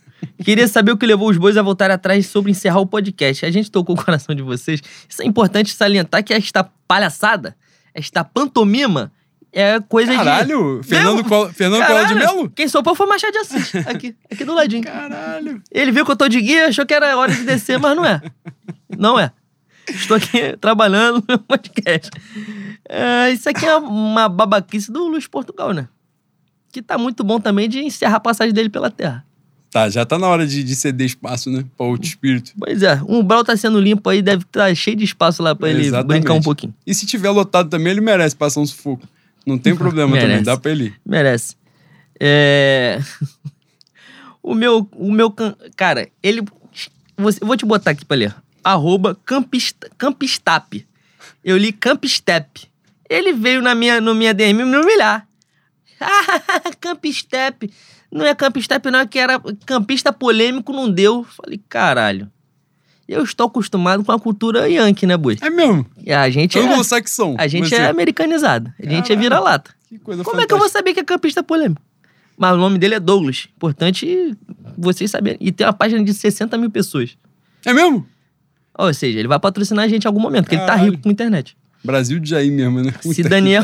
Queria saber o que levou os bois a voltar atrás sobre encerrar o podcast. A gente tocou o coração de vocês. Isso é importante salientar que esta palhaçada, esta pantomima, é coisa de. Caralho, Fernando, Meu, Col Fernando Collor de Caralho, Melo? Quem sopou foi Machado de Assis. Aqui, aqui do ladinho. Caralho. Ele viu que eu tô de guia, achou que era hora de descer, mas não é. Não é. Estou aqui trabalhando no podcast. É, isso aqui é uma babaquice do Luiz Portugal, né? Que tá muito bom também de encerrar a passagem dele pela Terra. Tá, já tá na hora de, de ceder espaço, né? Pra outro espírito. Pois é, um umbral tá sendo limpo aí, deve estar cheio de espaço lá pra ele Exatamente. brincar um pouquinho. E se tiver lotado também, ele merece passar um sufoco. Não tem problema também, Merece. dá pra ele ir. Merece. É... o meu, o meu, can- cara, ele, você- vou te botar aqui pra ler. Arroba Campist, Campistap. Eu li Campstep. Ele veio na minha, no minha DM me humilhar. Campstep. Não é Campstep não, é que era campista polêmico, não deu. Falei, caralho. Eu estou acostumado com a cultura yankee, né, Bui? É mesmo. E A gente é, Anglo-saxão. a gente é americanizado. A gente é Caralho. vira-lata. Que coisa Como é que eu vou fantástica. saber que é campista polêmico? Mas o nome dele é Douglas. Importante vocês saberem. E tem uma página de 60 mil pessoas. É mesmo? Ou seja, ele vai patrocinar a gente em algum momento, porque ele tá Caralho. rico com internet. Brasil de Jair mesmo, né? Puta Se Daniel,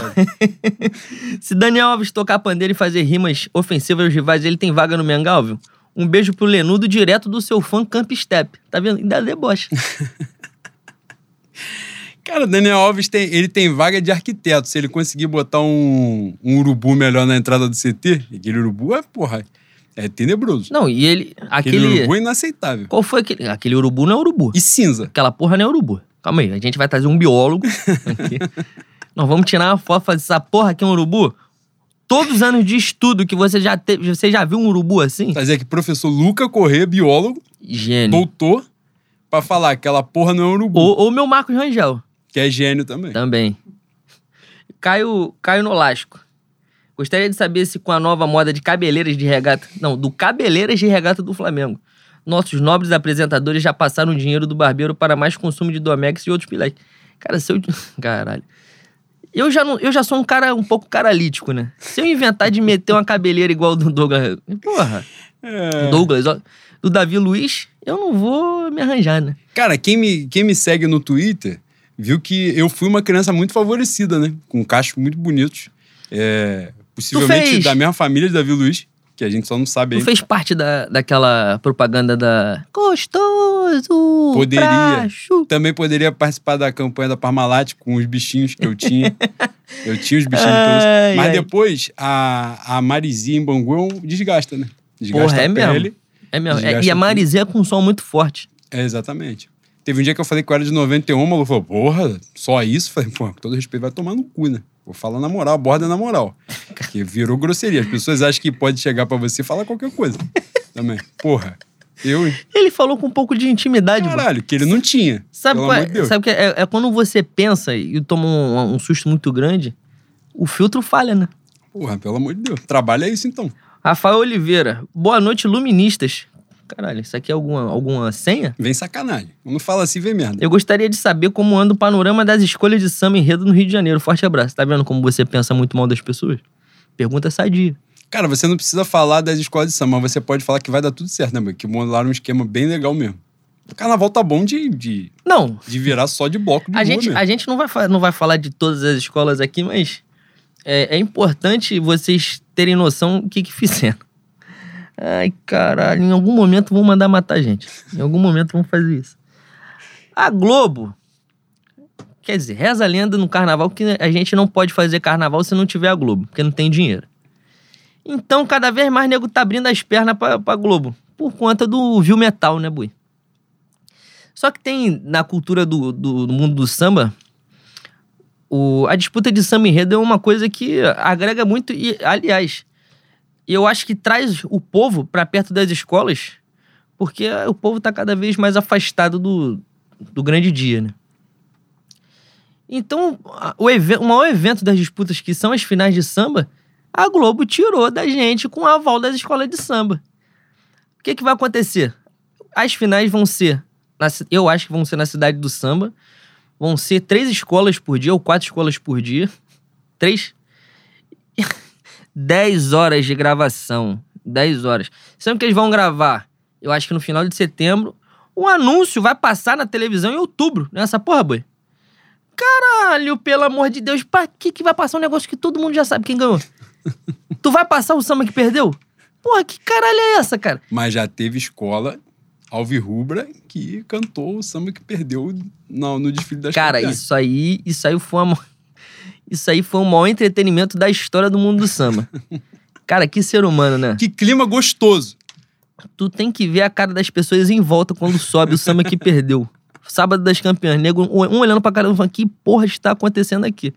se Daniel Alves tocar pandeiro e fazer rimas ofensivas aos rivais, ele tem vaga no Mengal, viu? Um beijo pro Lenudo, direto do seu fã Camp Step. Tá vendo? Ainda debocha. Cara, Daniel Alves tem, ele tem vaga de arquiteto. Se ele conseguir botar um, um urubu melhor na entrada do CT, aquele urubu é, porra, é tenebroso. Não, e ele. Aquele Aquele. urubu é inaceitável. Qual foi aquele. Aquele urubu não é urubu. E cinza. Aquela porra não é urubu. Calma aí, a gente vai trazer um biólogo aqui. Nós vamos tirar uma foto fazer essa porra aqui é um urubu. Todos os anos de estudo que você já teve, você já viu um urubu assim? Trazer aqui professor Luca Corrêa, biólogo, Gênio. doutor, pra falar que aquela porra não é um urubu, Ou, ou meu Marcos Rangel, que é gênio também. também. Caio, Caio Nolasco. Gostaria de saber se com a nova moda de cabeleiras de regata... Não, do cabeleiras de regata do Flamengo. Nossos nobres apresentadores já passaram o dinheiro do barbeiro para mais consumo de Domex e outros pilares. Cara, se eu... Caralho. Eu já, não, eu já sou um cara um pouco caralítico, né? Se eu inventar de meter uma cabeleira igual do Douglas... Porra, É. Douglas, ó, do Davi Luiz, eu não vou me arranjar, né? Cara, quem me, quem me segue no Twitter viu que eu fui uma criança muito favorecida, né? Com cachos muito bonitos. É, possivelmente da mesma família de Davi Luiz, que a gente só não sabe ainda. fez parte da, daquela propaganda da Gostoso Poderia. pra chu- Também poderia participar da campanha da Parmalat com os bichinhos que eu tinha. eu tinha os bichinhos. Ai, Mas ai. depois, a, a Marizia em Bangu é desgasta, né? Desgasta Porra, é a mesmo. pele. É mesmo. É, e a é com um som muito forte. É, exatamente. Teve um dia que eu falei que eu era de 91, o maluco falou, porra, só isso? Falei, pô, com todo respeito, vai tomar no cu, né? Vou falar na moral, aborda na moral. Que virou grosseria. As pessoas acham que pode chegar pra você e falar qualquer coisa. Também. Porra. Eu? Ele falou com um pouco de intimidade, mano. Caralho, que ele não tinha. Sabe pelo qual amor é? de Deus. Sabe o que é? É quando você pensa e toma um, um susto muito grande, o filtro falha, né? Porra, pelo amor de Deus. Trabalha isso então. Rafael Oliveira, boa noite, luministas. Caralho, isso aqui é alguma, alguma senha? Vem sacanagem. Quando fala assim, vem merda. Eu gostaria de saber como anda o panorama das escolhas de samba enredo no Rio de Janeiro. Forte abraço. Tá vendo como você pensa muito mal das pessoas? Pergunta sadia. Cara, você não precisa falar das escolas de samba, mas você pode falar que vai dar tudo certo, né, mano? Que montaram um esquema bem legal mesmo. O carnaval tá bom de, de, Não, de virar só de bloco de a gente, mesmo. a gente não vai, não vai falar de todas as escolas aqui, mas é, é importante vocês terem noção do que que fizeram. Ai, caralho, em algum momento vão mandar matar a gente. Em algum momento vão fazer isso. A Globo, quer dizer, reza a lenda no carnaval que a gente não pode fazer carnaval se não tiver a Globo, porque não tem dinheiro. Então, cada vez mais nego tá abrindo as pernas pra, pra Globo, por conta do Viu Metal, né, Bui? Só que tem na cultura do, do, do mundo do samba, o, a disputa de samba enredo é uma coisa que agrega muito. E, aliás, eu acho que traz o povo para perto das escolas, porque o povo tá cada vez mais afastado do, do grande dia, né? Então, o, eve- o maior evento das disputas, que são as finais de samba, a Globo tirou da gente com o aval das escolas de samba. O que, que vai acontecer? As finais vão ser na eu acho que vão ser na cidade do samba. Vão ser três escolas por dia, ou quatro escolas por dia. Três. Dez horas de gravação. Dez horas. Sendo que eles vão gravar, eu acho que no final de setembro. O anúncio vai passar na televisão em outubro, nessa porra, boi. Caralho, pelo amor de Deus, pra que, que vai passar um negócio que todo mundo já sabe quem ganhou? tu vai passar o samba que perdeu? Porra, que caralho é essa, cara? Mas já teve escola alvirrubra que cantou o samba que perdeu no, no desfile das Cara, campeãs. isso aí, isso aí foi uma, isso aí foi o maior entretenimento da história do mundo do samba. Cara, que ser humano, né? Que clima gostoso. Tu tem que ver a cara das pessoas em volta quando sobe o samba que perdeu. Sábado das campeãs, nego, um olhando pra cara falando, que porra está acontecendo aqui?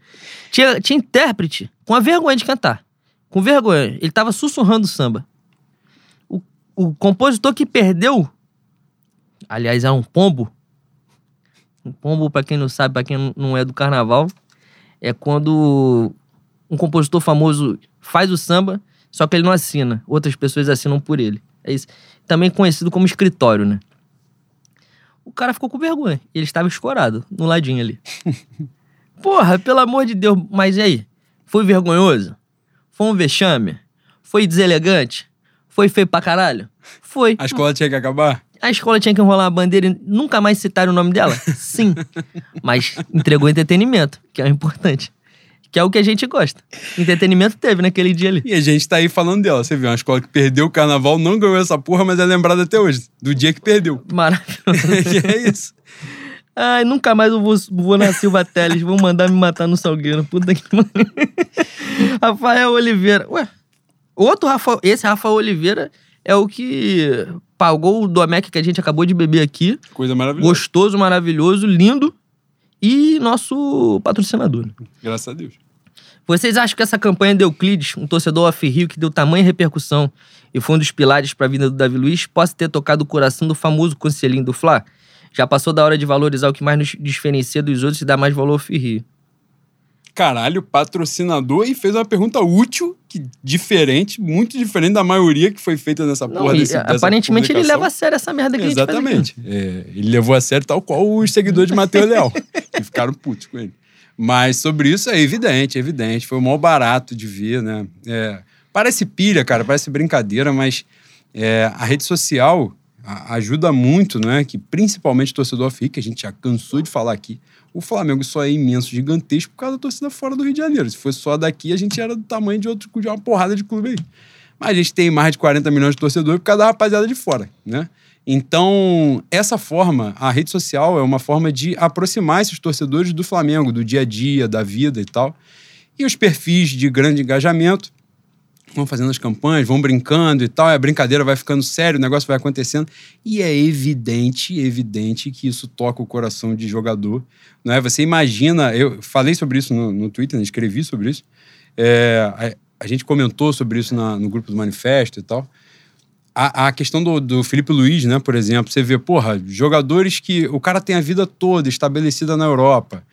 Tinha, tinha intérprete com a vergonha de cantar. Com vergonha. Ele tava sussurrando o samba. O, o compositor que perdeu, aliás, era um pombo. Um pombo, pra quem não sabe, pra quem não é do carnaval, é quando um compositor famoso faz o samba, só que ele não assina. Outras pessoas assinam por ele. É isso. Também conhecido como escritório, né? O cara ficou com vergonha. Ele estava escorado no ladinho ali. Porra, pelo amor de Deus. Mas e aí? Foi vergonhoso? Foi um vexame? Foi deselegante? Foi feio pra caralho? Foi. A escola tinha que acabar? A escola tinha que enrolar a bandeira e nunca mais citar o nome dela? Sim. Mas entregou entretenimento, que é o importante. Que é o que a gente gosta. Entretenimento teve naquele dia ali. E a gente tá aí falando dela. Você viu, uma escola que perdeu o carnaval, não ganhou essa porra, mas é lembrada até hoje. Do dia que perdeu. Maravilhoso. que é isso. Ai, nunca mais eu vou, vou na Silva Teles. Vão mandar me matar no Salgueiro. Puta que pariu. Rafael Oliveira. Ué, outro Rafael. Esse Rafael Oliveira é o que pagou o Domec que a gente acabou de beber aqui. Coisa maravilhosa. Gostoso, maravilhoso, lindo. E nosso patrocinador. Graças a Deus. Vocês acham que essa campanha de Euclides, um torcedor off-rio que deu tamanha repercussão e foi um dos pilares para a vida do Davi Luiz, possa ter tocado o coração do famoso conselhinho do Fla? Já passou da hora de valorizar o que mais nos diferencia dos outros e dar mais valor ao off-rio. Caralho, patrocinador e fez uma pergunta útil, que diferente, muito diferente da maioria que foi feita nessa Não, porra e, desse, aparentemente ele leva a sério essa merda que. Exatamente. É, ele levou a sério tal qual os seguidores de Matheus Leal, que ficaram putos com ele. Mas sobre isso é evidente, é evidente. Foi o maior barato de ver, né? É, parece pilha, cara, parece brincadeira, mas é, a rede social ajuda muito, né? Que principalmente o torcedor FI, que a gente já cansou de falar aqui, o Flamengo só é imenso, gigantesco por causa da torcida fora do Rio de Janeiro. Se fosse só daqui, a gente era do tamanho de outro, de uma porrada de clube aí. Mas a gente tem mais de 40 milhões de torcedores por causa da rapaziada de fora, né? Então, essa forma, a rede social é uma forma de aproximar esses torcedores do Flamengo, do dia a dia, da vida e tal. E os perfis de grande engajamento vão fazendo as campanhas, vão brincando e tal, a brincadeira vai ficando séria, o negócio vai acontecendo. E é evidente, evidente que isso toca o coração de jogador. Não é? Você imagina, eu falei sobre isso no, no Twitter, né? escrevi sobre isso. É, a, a, gente comentou sobre isso na, no grupo do Manifesto e tal. A, a questão do, do Felipe Luiz, né, por exemplo, você vê, porra, jogadores que o cara tem a vida toda estabelecida na Europa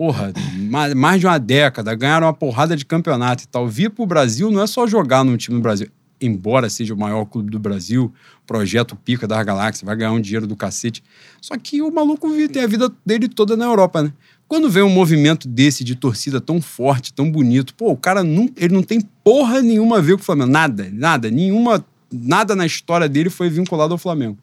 porra, mais de uma década, ganharam uma porrada de campeonato e tal. Vir pro Brasil não é só jogar num time do Brasil. Embora seja o maior clube do Brasil, projeto pica das galáxias, vai ganhar um dinheiro do cacete. Só que o maluco tem a vida dele toda na Europa, né? Quando vem um movimento desse de torcida tão forte, tão bonito, pô, o cara não, ele não tem porra nenhuma a ver com o Flamengo. Nada, nada, nenhuma, nada na história dele foi vinculado ao Flamengo.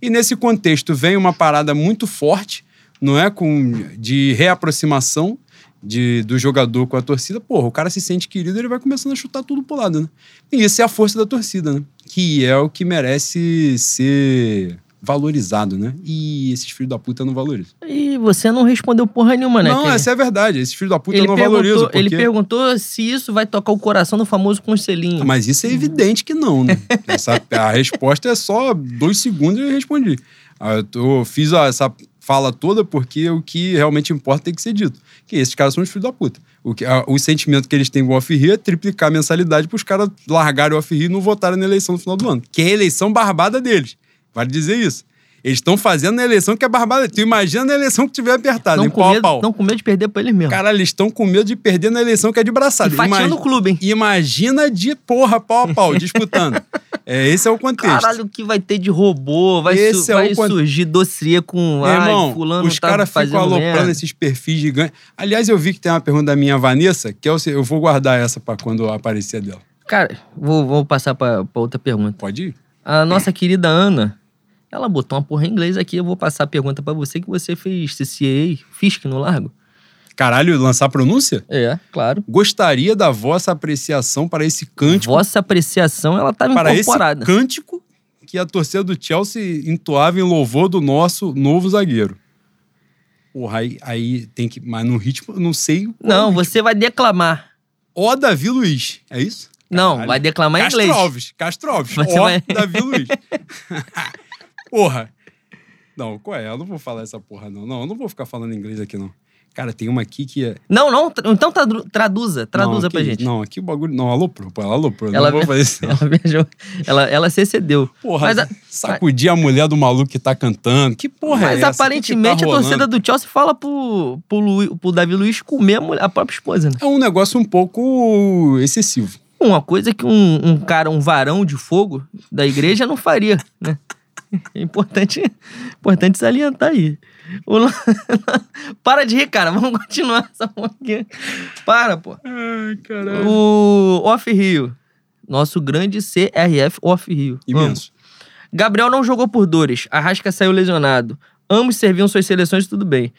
E nesse contexto vem uma parada muito forte, não é com de reaproximação de, do jogador com a torcida, porra, o cara se sente querido, ele vai começando a chutar tudo pro lado, né? E isso é a força da torcida, né? Que é o que merece ser valorizado, né? E esses filhos da puta não valorizam. E você não respondeu porra nenhuma, né? Não, essa é a verdade. Esses filhos da puta ele não valorizam. Porque... Ele perguntou se isso vai tocar o coração do famoso conselhinho. Mas isso é evidente que não, né? essa, a resposta é só dois segundos e eu respondi. Ah, eu fiz essa fala toda porque o que realmente importa tem que ser dito. Que esses caras são os filhos da puta. O, que, a, o sentimento que eles têm com o off é triplicar a mensalidade para os caras largarem o off e não votarem na eleição no final do ano. Que é a eleição barbada deles. Vale dizer isso. Eles estão fazendo na eleição que é barbada. Tu imagina na eleição que tiver apertada, em pau medo, a pau. Estão com medo de perder pra eles mesmo. Cara, eles estão com medo de perder na eleição que é de braçada. Fatiando o clube, hein? Imagina de porra, pau a pau, disputando. é, esse é o contexto. Caralho, o que vai ter de robô? Vai, su é vai surgir dossiê com... Meu irmão, fulano os tá caras ficam aloprando esses perfis gigantes. Aliás, eu vi que tem uma pergunta da minha Vanessa, que eu, eu vou guardar essa pra quando aparecer dela. Cara, vou, vou passar pra outra pergunta. Pode ir. A nossa querida Ana ela botou uma porra em inglês aqui, eu vou passar a pergunta para você que você fez CCA, FISC no Largo. Caralho, lançar pronúncia? É, claro. Gostaria da vossa apreciação para esse cântico. Vossa apreciação, ela estava incorporada. Para esse cântico que a torcida do Chelsea entoava em louvor do nosso novo zagueiro. Porra, aí, aí tem que. Mas no ritmo, não sei. Não, você vai declamar. Ó Davi Luiz, é isso? Não, Caralho. vai declamar em inglês. Castroves, Castroves. Ó vai... Davi Luiz. porra. Não, qual é? Eu não vou falar essa porra, não. Não, eu não vou ficar falando inglês aqui, não. Cara, tem uma aqui que é. Não, não, então traduza, traduza não, pra gente. Não, aqui o bagulho. Não, aloprou, pô, ela aloprou. Ela, não vou fazer isso. Ela viajou. Ela, ela se excedeu. Porra, mas a, sacudir a mulher do maluco que tá cantando. Que porra mas é essa? Mas aparentemente que que tá a torcida do Chelsea fala pro, pro, Lu, pro Davi Luiz comer a, mulher, a própria esposa, né? É um negócio um pouco excessivo. Uma coisa que um, um cara, um varão de fogo da igreja não faria, né? É importante, importante salientar aí. O... Para de rir, cara. Vamos continuar essa porra aqui. Para, pô. Ai, caralho. O Off Rio. Nosso grande CRF Off Rio. Imenso. Gabriel não jogou por dores. Arrasca saiu lesionado. Ambos serviam suas seleções, tudo bem.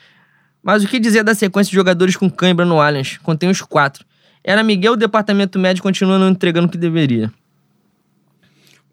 Mas o que dizer da sequência de jogadores com cãibra no Allianz? Contém os quatro. Era Miguel, o departamento médico continua não entregando o que deveria.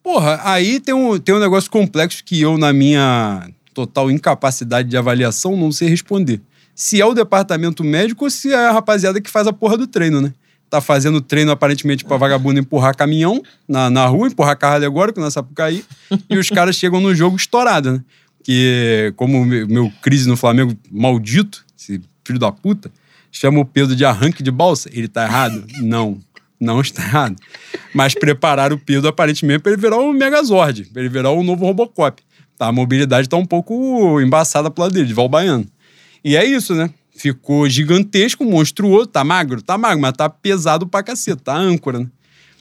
Porra, aí tem um, tem um negócio complexo que eu, na minha total incapacidade de avaliação, não sei responder. Se é o departamento médico ou se é a rapaziada que faz a porra do treino, né? Tá fazendo treino aparentemente pra vagabundo empurrar caminhão na, na rua, empurrar carro alegórico na Sapucaí, e os caras chegam no jogo estourado, né? Que, como meu, meu crise no Flamengo maldito, esse filho da puta, chama o Pedro de arranque de balsa, ele tá errado? Não não está errado. Mas preparar o Pedro aparentemente para ele virar o Megazord, para ele virar o novo Robocop. Tá? A mobilidade está um pouco embaçada pro lado dele, de Valbaiano. E é isso, né? Ficou gigantesco, monstruoso, tá magro, tá magro, mas tá pesado pra caceta, tá âncora, né?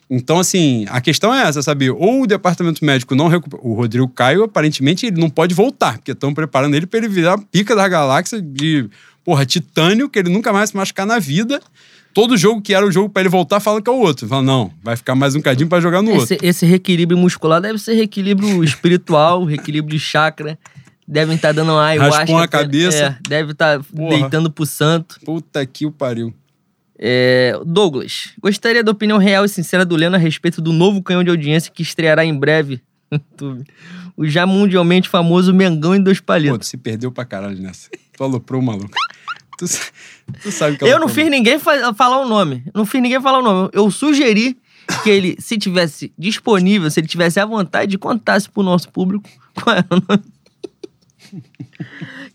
Então, assim, a questão é essa, sabe? Ou o departamento médico não recupera. O Rodrigo Caio, aparentemente, ele não pode voltar, porque estão preparando ele para ele virar pica da galáxia de, porra, titânio, que ele nunca mais se machucar na vida todo jogo que era o jogo para ele voltar, fala que é o outro. Fala, não, vai ficar mais um cadinho para jogar no esse, outro. Esse reequilíbrio muscular deve ser reequilíbrio espiritual, reequilíbrio de chakra. Devem estar tá dando uma ayahuasca. A cabeça. É, deve estar tá deitando pro santo. Puta que o pariu. É, Douglas, gostaria da opinião real e sincera do Leno a respeito do novo canhão de audiência que estreará em breve. o já mundialmente famoso Mengão em dois palitos. Pô, se perdeu pra caralho nessa. Tu aloprou o maluco. Tu, tu sabe que Eu não fiz ninguém falar o nome. Não fiz ninguém falar o nome. Eu sugeri que ele, se tivesse disponível, se ele tivesse à vontade, contasse pro nosso público qual é o nome.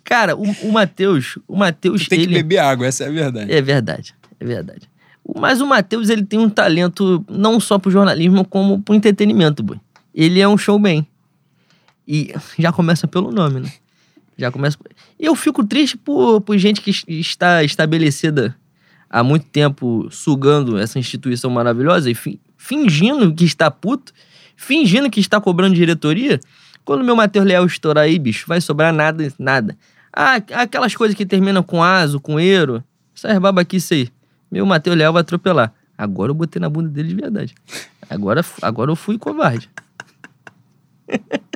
Cara, o, o Matheus, o Matheus, tem ele... que beber água, essa é a verdade. É verdade, é verdade. Mas o Matheus, ele tem um talento não só pro jornalismo, como pro entretenimento, boy. Ele é um showman. E já começa pelo nome, né? Já começa... Eu fico triste por, por gente que es- está estabelecida há muito tempo sugando essa instituição maravilhosa e fi- fingindo que está puto, fingindo que está cobrando diretoria. Quando meu Matheus Leal estourar aí, bicho, vai sobrar nada, nada. Ah, aquelas coisas que terminam com aso, com eiro, essas babaquice aí. Meu Matheus Leal vai atropelar. Agora eu botei na bunda dele de verdade. Agora, agora eu fui covarde.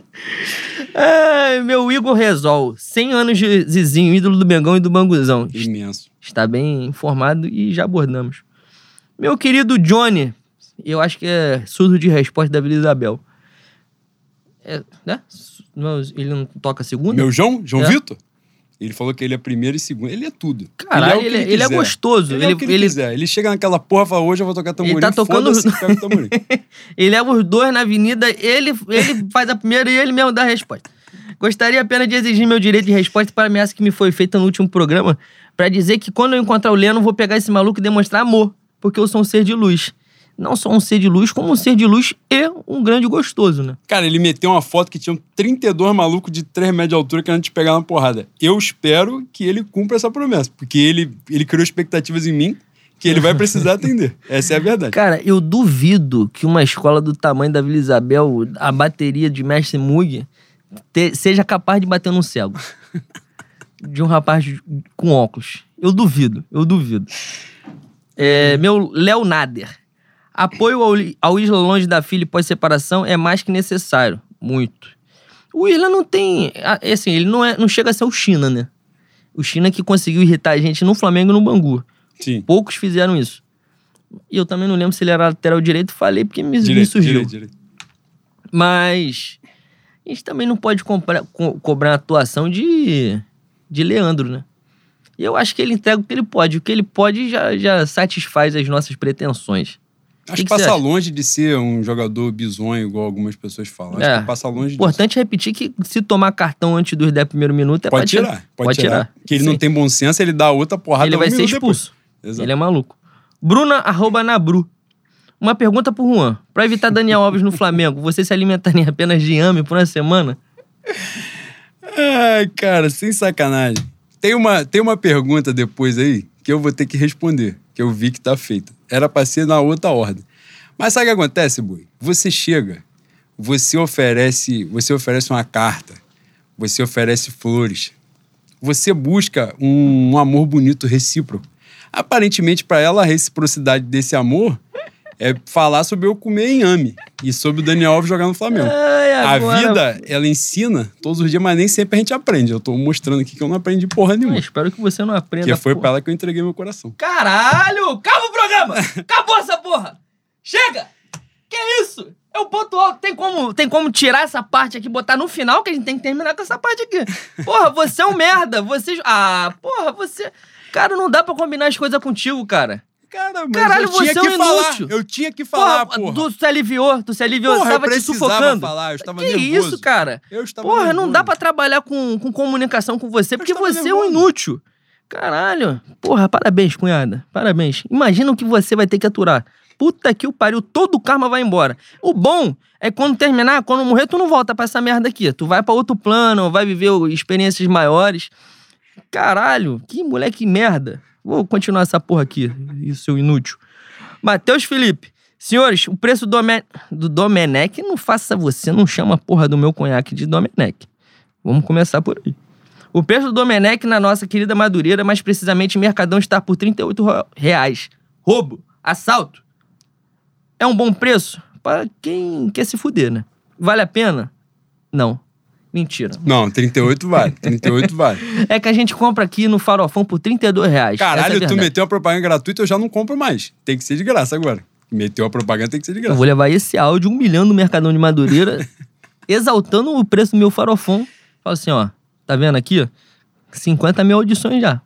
Ai, meu Igor Resol, 100 anos de Zizinho, ídolo do Bengão e do Banguzão. Imenso. Está bem informado e já abordamos. Meu querido Johnny, eu acho que é surdo de resposta da Vila Isabel. É, né? Ele não toca segunda? Meu João, João É. Vitor, ele falou que ele é primeiro e segundo. Ele é tudo. Caralho, o que ele, ele é quiser. gostoso. Ele, Ele, é o que ele, ele, quiser. Ele chega naquela porra e fala, hoje eu vou tocar tamborim. tá tocando- tamborim. ele leva os dois na avenida, ele, ele faz a primeira e ele mesmo dá a resposta. Gostaria apenas de exigir meu direito de resposta para a ameaça que me foi feita no último programa, para dizer que quando eu encontrar o Leno, vou pegar esse maluco e demonstrar amor, porque eu sou um ser de luz. Não só um ser de luz, como um ser de luz e um grande gostoso, né? Cara, ele meteu uma foto que tinha um 32 malucos de 3 metros de altura querendo te pegar na porrada. Eu espero que ele cumpra essa promessa, porque ele, ele criou expectativas em mim que ele vai precisar atender. Essa é a verdade. Cara, eu duvido que uma escola do tamanho da Vila Isabel, a bateria de Mestre Mug, te- seja capaz de bater num cego. De um rapaz com óculos. Eu duvido, eu duvido. É, meu Léo Nader. Apoio ao, ao Isla longe da filha pós-separação é mais que necessário. Muito. O Isla não tem. é Assim, ele não, é, não chega a ser o China, né? O China que conseguiu irritar a gente no Flamengo e no Bangu. Sim. Poucos fizeram isso. E eu também não lembro se ele era lateral direito, falei porque me, me Direito, surgiu. direito, direito. Mas a gente também não pode comprar- co- cobrar a atuação de, de Leandro, né? E eu acho que ele entrega o que ele pode. O que ele pode já, já satisfaz as nossas pretensões. Acho que que passa longe de ser um jogador bizonho, igual algumas pessoas falam. Acho É. que passa longe disso. Importante repetir que se tomar cartão antes dos 10 primeiros minutos é Pode pra tirar, pode, tirar. Que ele Sim. não tem bom senso, ele dá outra porrada Ele um vai ser expulso. Ele é maluco. Bruna, arroba Nabru. Uma pergunta pro Juan. Pra evitar Daniel Alves no Flamengo, você se alimentaria apenas de ame por uma semana? Ai, cara, sem sacanagem. Tem uma, tem uma pergunta depois aí que eu vou ter que responder, que eu vi que tá feita. Era pra ser na outra ordem. Mas sabe o que acontece, Boi? Você chega, você oferece, você oferece uma carta, você oferece flores, você busca um, um amor bonito recíproco. Aparentemente, para ela, a reciprocidade desse amor é falar sobre eu comer em ame e sobre o Daniel Alves jogar no Flamengo. Ai, A agora- vida, ela ensina todos os dias, mas nem sempre a gente aprende. Eu tô mostrando aqui que eu não aprendi porra Eu nenhuma. espero que você não aprenda. Que foi porra. pra ela que eu entreguei meu coração. Caralho! O programa! Acabou essa porra! Chega! Que isso? É o ponto alto. Tem como, tem como tirar essa parte aqui e botar no final, que a gente tem que terminar com essa parte aqui. Porra, você é um merda. Você. Ah, porra, você. Cara, não dá pra combinar as coisas contigo, cara. Cara, mas Caralho, eu tinha você é que um falar. inútil. Eu tinha que falar, porra. Tu se aliviou, tu se aliviou, Porra, eu tava te precisava sufocando. falar, eu estava que nervoso. isso, cara? Eu estava Porra, não nervoso. dá pra trabalhar com, com comunicação com você, porque você é um nervoso. inútil. Caralho. Porra, parabéns, cunhada. Parabéns. Imagina o que você vai ter que aturar. Puta que o pariu, todo o karma vai embora. O bom é quando terminar, quando morrer, tu não volta pra essa merda aqui. Tu vai pra outro plano, vai viver experiências maiores. Caralho, que moleque merda. Vou continuar essa porra aqui, seu inútil. Matheus Felipe. Senhores, o preço do, do Domenech, não faça você, não chama a porra do meu conhaque de Domenech. Vamos começar por aí. O preço do Domenech na nossa querida Madureira, mais precisamente Mercadão, está por R$ 38 ro- reais. Roubo, assalto. É um bom preço para quem quer se fuder, né? Vale a pena? Não. Mentira. Não, 38 vale. 38 vale. É que a gente compra aqui no Farofão por 32 reais. É Caralho, tu verdade. meteu a propaganda gratuita, eu já não compro mais. Tem que ser de graça agora. Meteu a propaganda, tem que ser de Eu graça. vou levar esse áudio humilhando o Mercadão de Madureira, exaltando o preço do meu farofão. Fala assim, ó, tá vendo aqui? 50 mil audições já.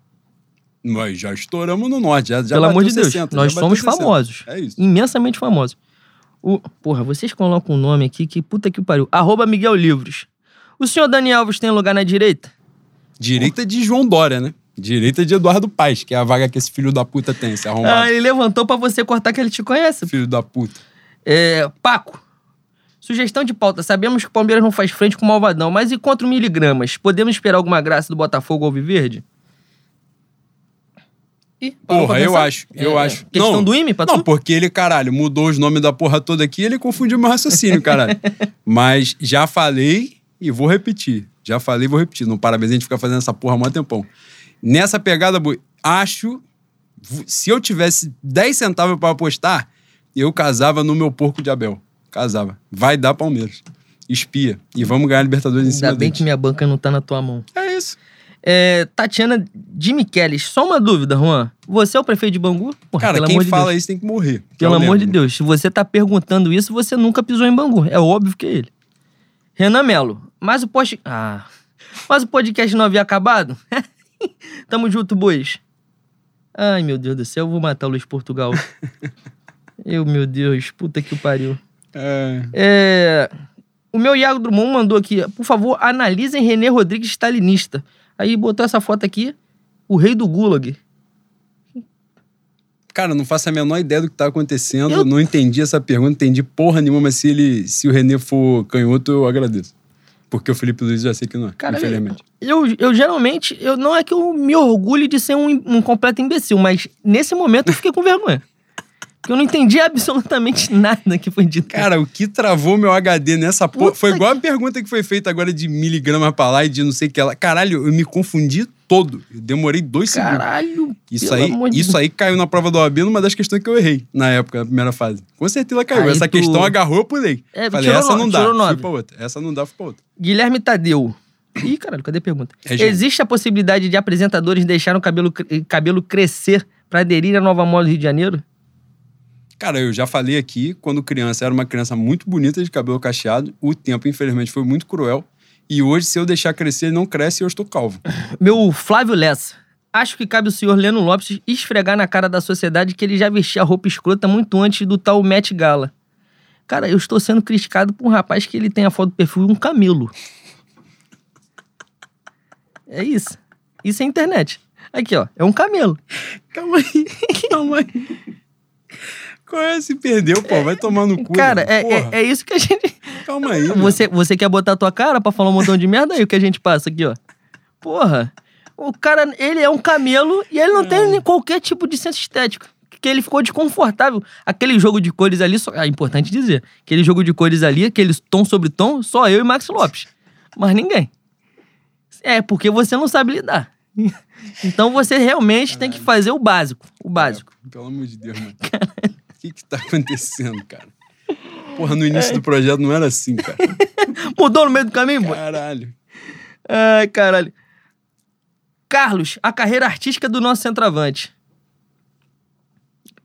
Nós já estouramos no norte, já, já Pelo amor de bateu Deus, 60, nós somos 60. famosos. É isso. Imensamente famosos. O, porra, vocês colocam um nome aqui que puta que pariu. Arroba Miguel Livros. O senhor Dani Alves tem lugar na direita? Direita de João Dória, né? Direita de Eduardo Paes, que é a vaga que esse filho da puta tem, esse arrombado. Ah, ele levantou pra você cortar que ele te conhece. Filho da puta. É, Paco. Sugestão de pauta. Sabemos que o Palmeiras não faz frente com o Malvadão, mas e contra o Miligramas? Podemos esperar alguma graça do Botafogo ao Viverde? Ih, Porra, eu acho, eu É, acho. Questão Não, do IME pra Não, tu? porque ele, caralho, mudou os nomes da porra toda aqui e ele confundiu meu raciocínio, caralho. Mas já falei e vou repetir. Já falei e vou repetir. Não parabéns a gente ficar fazendo essa porra há mó tempão. Nessa pegada, acho. Se eu tivesse 10 centavos pra apostar, eu casava no meu porco de Abel. Casava. Vai dar Palmeiras. Espia. E vamos ganhar a Libertadores em cima Ainda bem deles. que minha banca não tá na tua mão. É isso. É, Tatiana de só uma dúvida, Juan. Você é o prefeito de Bangu? Porra, Cara, quem de fala Deus. isso tem que morrer. que Pelo é amor de Lembro. Deus, se você tá perguntando isso, você nunca pisou em Bangu. É óbvio que é ele. Renan Melo, mas o post... Ah, mas o podcast não havia acabado? Tamo junto, bois. Ai, meu Deus do céu, eu vou matar o Luiz Portugal. eu, meu Deus, puta que pariu. É. É, O meu Iago Drummond mandou aqui, por favor, analisem René Rodrigues stalinista. Aí botou essa foto aqui, o rei do Gulag. Cara, não faço a menor ideia do que tá acontecendo. Eu- Não entendi essa pergunta, entendi porra nenhuma, mas se, ele, se o René for canhoto, eu agradeço. Porque o Felipe Luiz eu já sei que não é, Cara, infelizmente. Eu, eu geralmente, eu, não é que eu me orgulhe de ser um, um completo imbecil, mas nesse momento eu fiquei com vergonha. Porque eu não entendi absolutamente nada que foi dito. Cara, o que travou meu HD nessa porra. Foi igual que- a pergunta que foi feita agora de miligramas pra lá e de não sei o que lá. Caralho, eu me confundi todo. Eu demorei dois segundos. Caralho, Isso aí, de isso aí caiu na prova do OAB numa das questões que eu errei na época, na primeira fase. Com certeza caiu. Aí Essa tu- questão agarrou, eu pulei. É, Falei, essa não dá. Fui pra outra. Essa não dá, fui pra outra. Guilherme Tadeu. Ih, caralho, cadê a pergunta? É. Existe a possibilidade de apresentadores deixarem o cabelo, cabelo crescer pra aderir à nova moda do Rio de Janeiro? Cara, eu já falei aqui, quando criança, era uma criança muito bonita de cabelo cacheado. O tempo, infelizmente, foi muito cruel. E hoje, se eu deixar crescer, ele não cresce e eu estou calvo. Meu Flávio Lessa. Acho que cabe o senhor Leno Lopes esfregar na cara da sociedade que ele já vestia a roupa escrota muito antes do tal Met Gala. Cara, eu estou sendo criticado por um rapaz que ele tem a foto do perfil de um camelo. É isso. Isso é internet. Aqui, ó. É um camelo. Calma aí, calma aí. Qual é? Se perdeu, pô. Vai tomar no cu. Cara, é, é, é isso que a gente. Calma aí. Você, você quer botar a tua cara pra falar um montão de merda? Aí o que a gente passa aqui, ó. Porra. O cara, ele é um camelo e ele não tem nem qualquer tipo de senso estético. Que ele ficou desconfortável. Aquele jogo de cores ali, só, é importante dizer. Aquele jogo de cores ali, aquele tom sobre tom, só eu e Max Lopes. Mas ninguém. É, porque você não sabe lidar. Então você realmente tem que fazer o básico. O básico. Pelo amor de Deus, mano. que que tá acontecendo, cara? Porra, no início do projeto não era assim, cara. Mudou no meio do caminho? Caralho. Ai, caralho. Carlos, a carreira artística do nosso centroavante.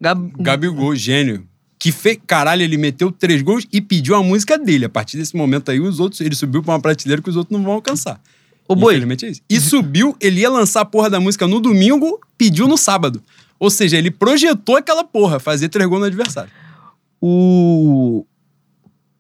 Gab... Gabigol, gênio. Que fez. Caralho, ele meteu três gols e pediu a música dele. A partir desse momento aí, os outros. Ele subiu pra uma prateleira que os outros não vão alcançar. Ô, boi, Infelizmente é isso. E subiu, ele ia lançar a porra da música no domingo, pediu no sábado. Ou seja, ele projetou aquela porra, fazer três gols no adversário. o...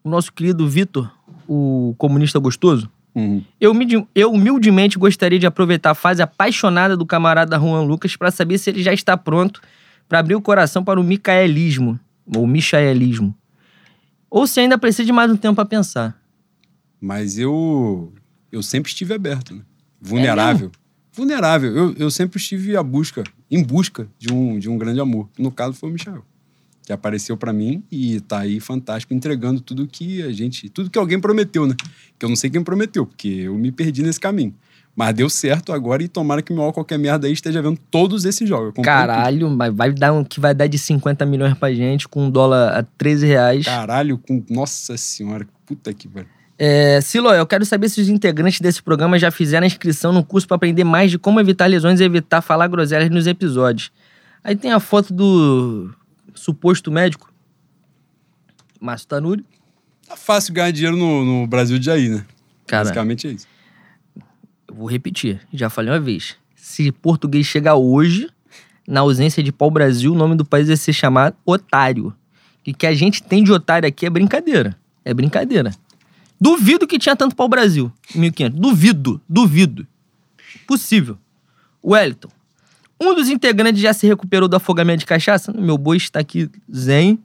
o nosso querido Vitor, o comunista gostoso, Uhum. eu, eu humildemente gostaria de aproveitar a fase apaixonada do camarada Juan Lucas para saber se ele já está pronto para abrir o coração para o micaelismo, ou michaelismo. Ou se ainda precisa de mais um tempo para pensar. Mas eu. Eu sempre estive aberto, né? Vulnerável. Vulnerável. Eu, eu sempre estive à busca, em busca de um, de um grande amor. No caso, foi o Michel. Que apareceu pra mim e tá aí fantástico, entregando tudo que a gente. Tudo que alguém prometeu, né? Que eu não sei quem prometeu, porque eu me perdi nesse caminho. Mas deu certo agora e tomara que meu qualquer merda aí esteja vendo todos esses jogos. Caralho, mas vai dar um que vai dar de 50 milhões pra gente com um dólar a 13 reais. Caralho, com. Nossa senhora, puta que pariu. É, Silo, eu quero saber se os integrantes desse programa já fizeram a inscrição no curso para aprender mais de como evitar lesões e evitar falar groselhas nos episódios. Aí tem a foto do suposto médico, Márcio Tanuri. Tá fácil ganhar dinheiro no, no Brasil de Jair, né? Cara, Basicamente é isso. eu vou repetir, já falei uma vez. Se português chegar hoje, na ausência de pau Brasil, o nome do país vai ser chamado Otário. E que a gente tem de otário aqui é brincadeira. É brincadeira. Duvido que tinha tanto pau Brasil em 1500. Duvido, duvido. Possível. Wellington. Um dos integrantes já se recuperou do afogamento de cachaça? Meu boi está aqui zen,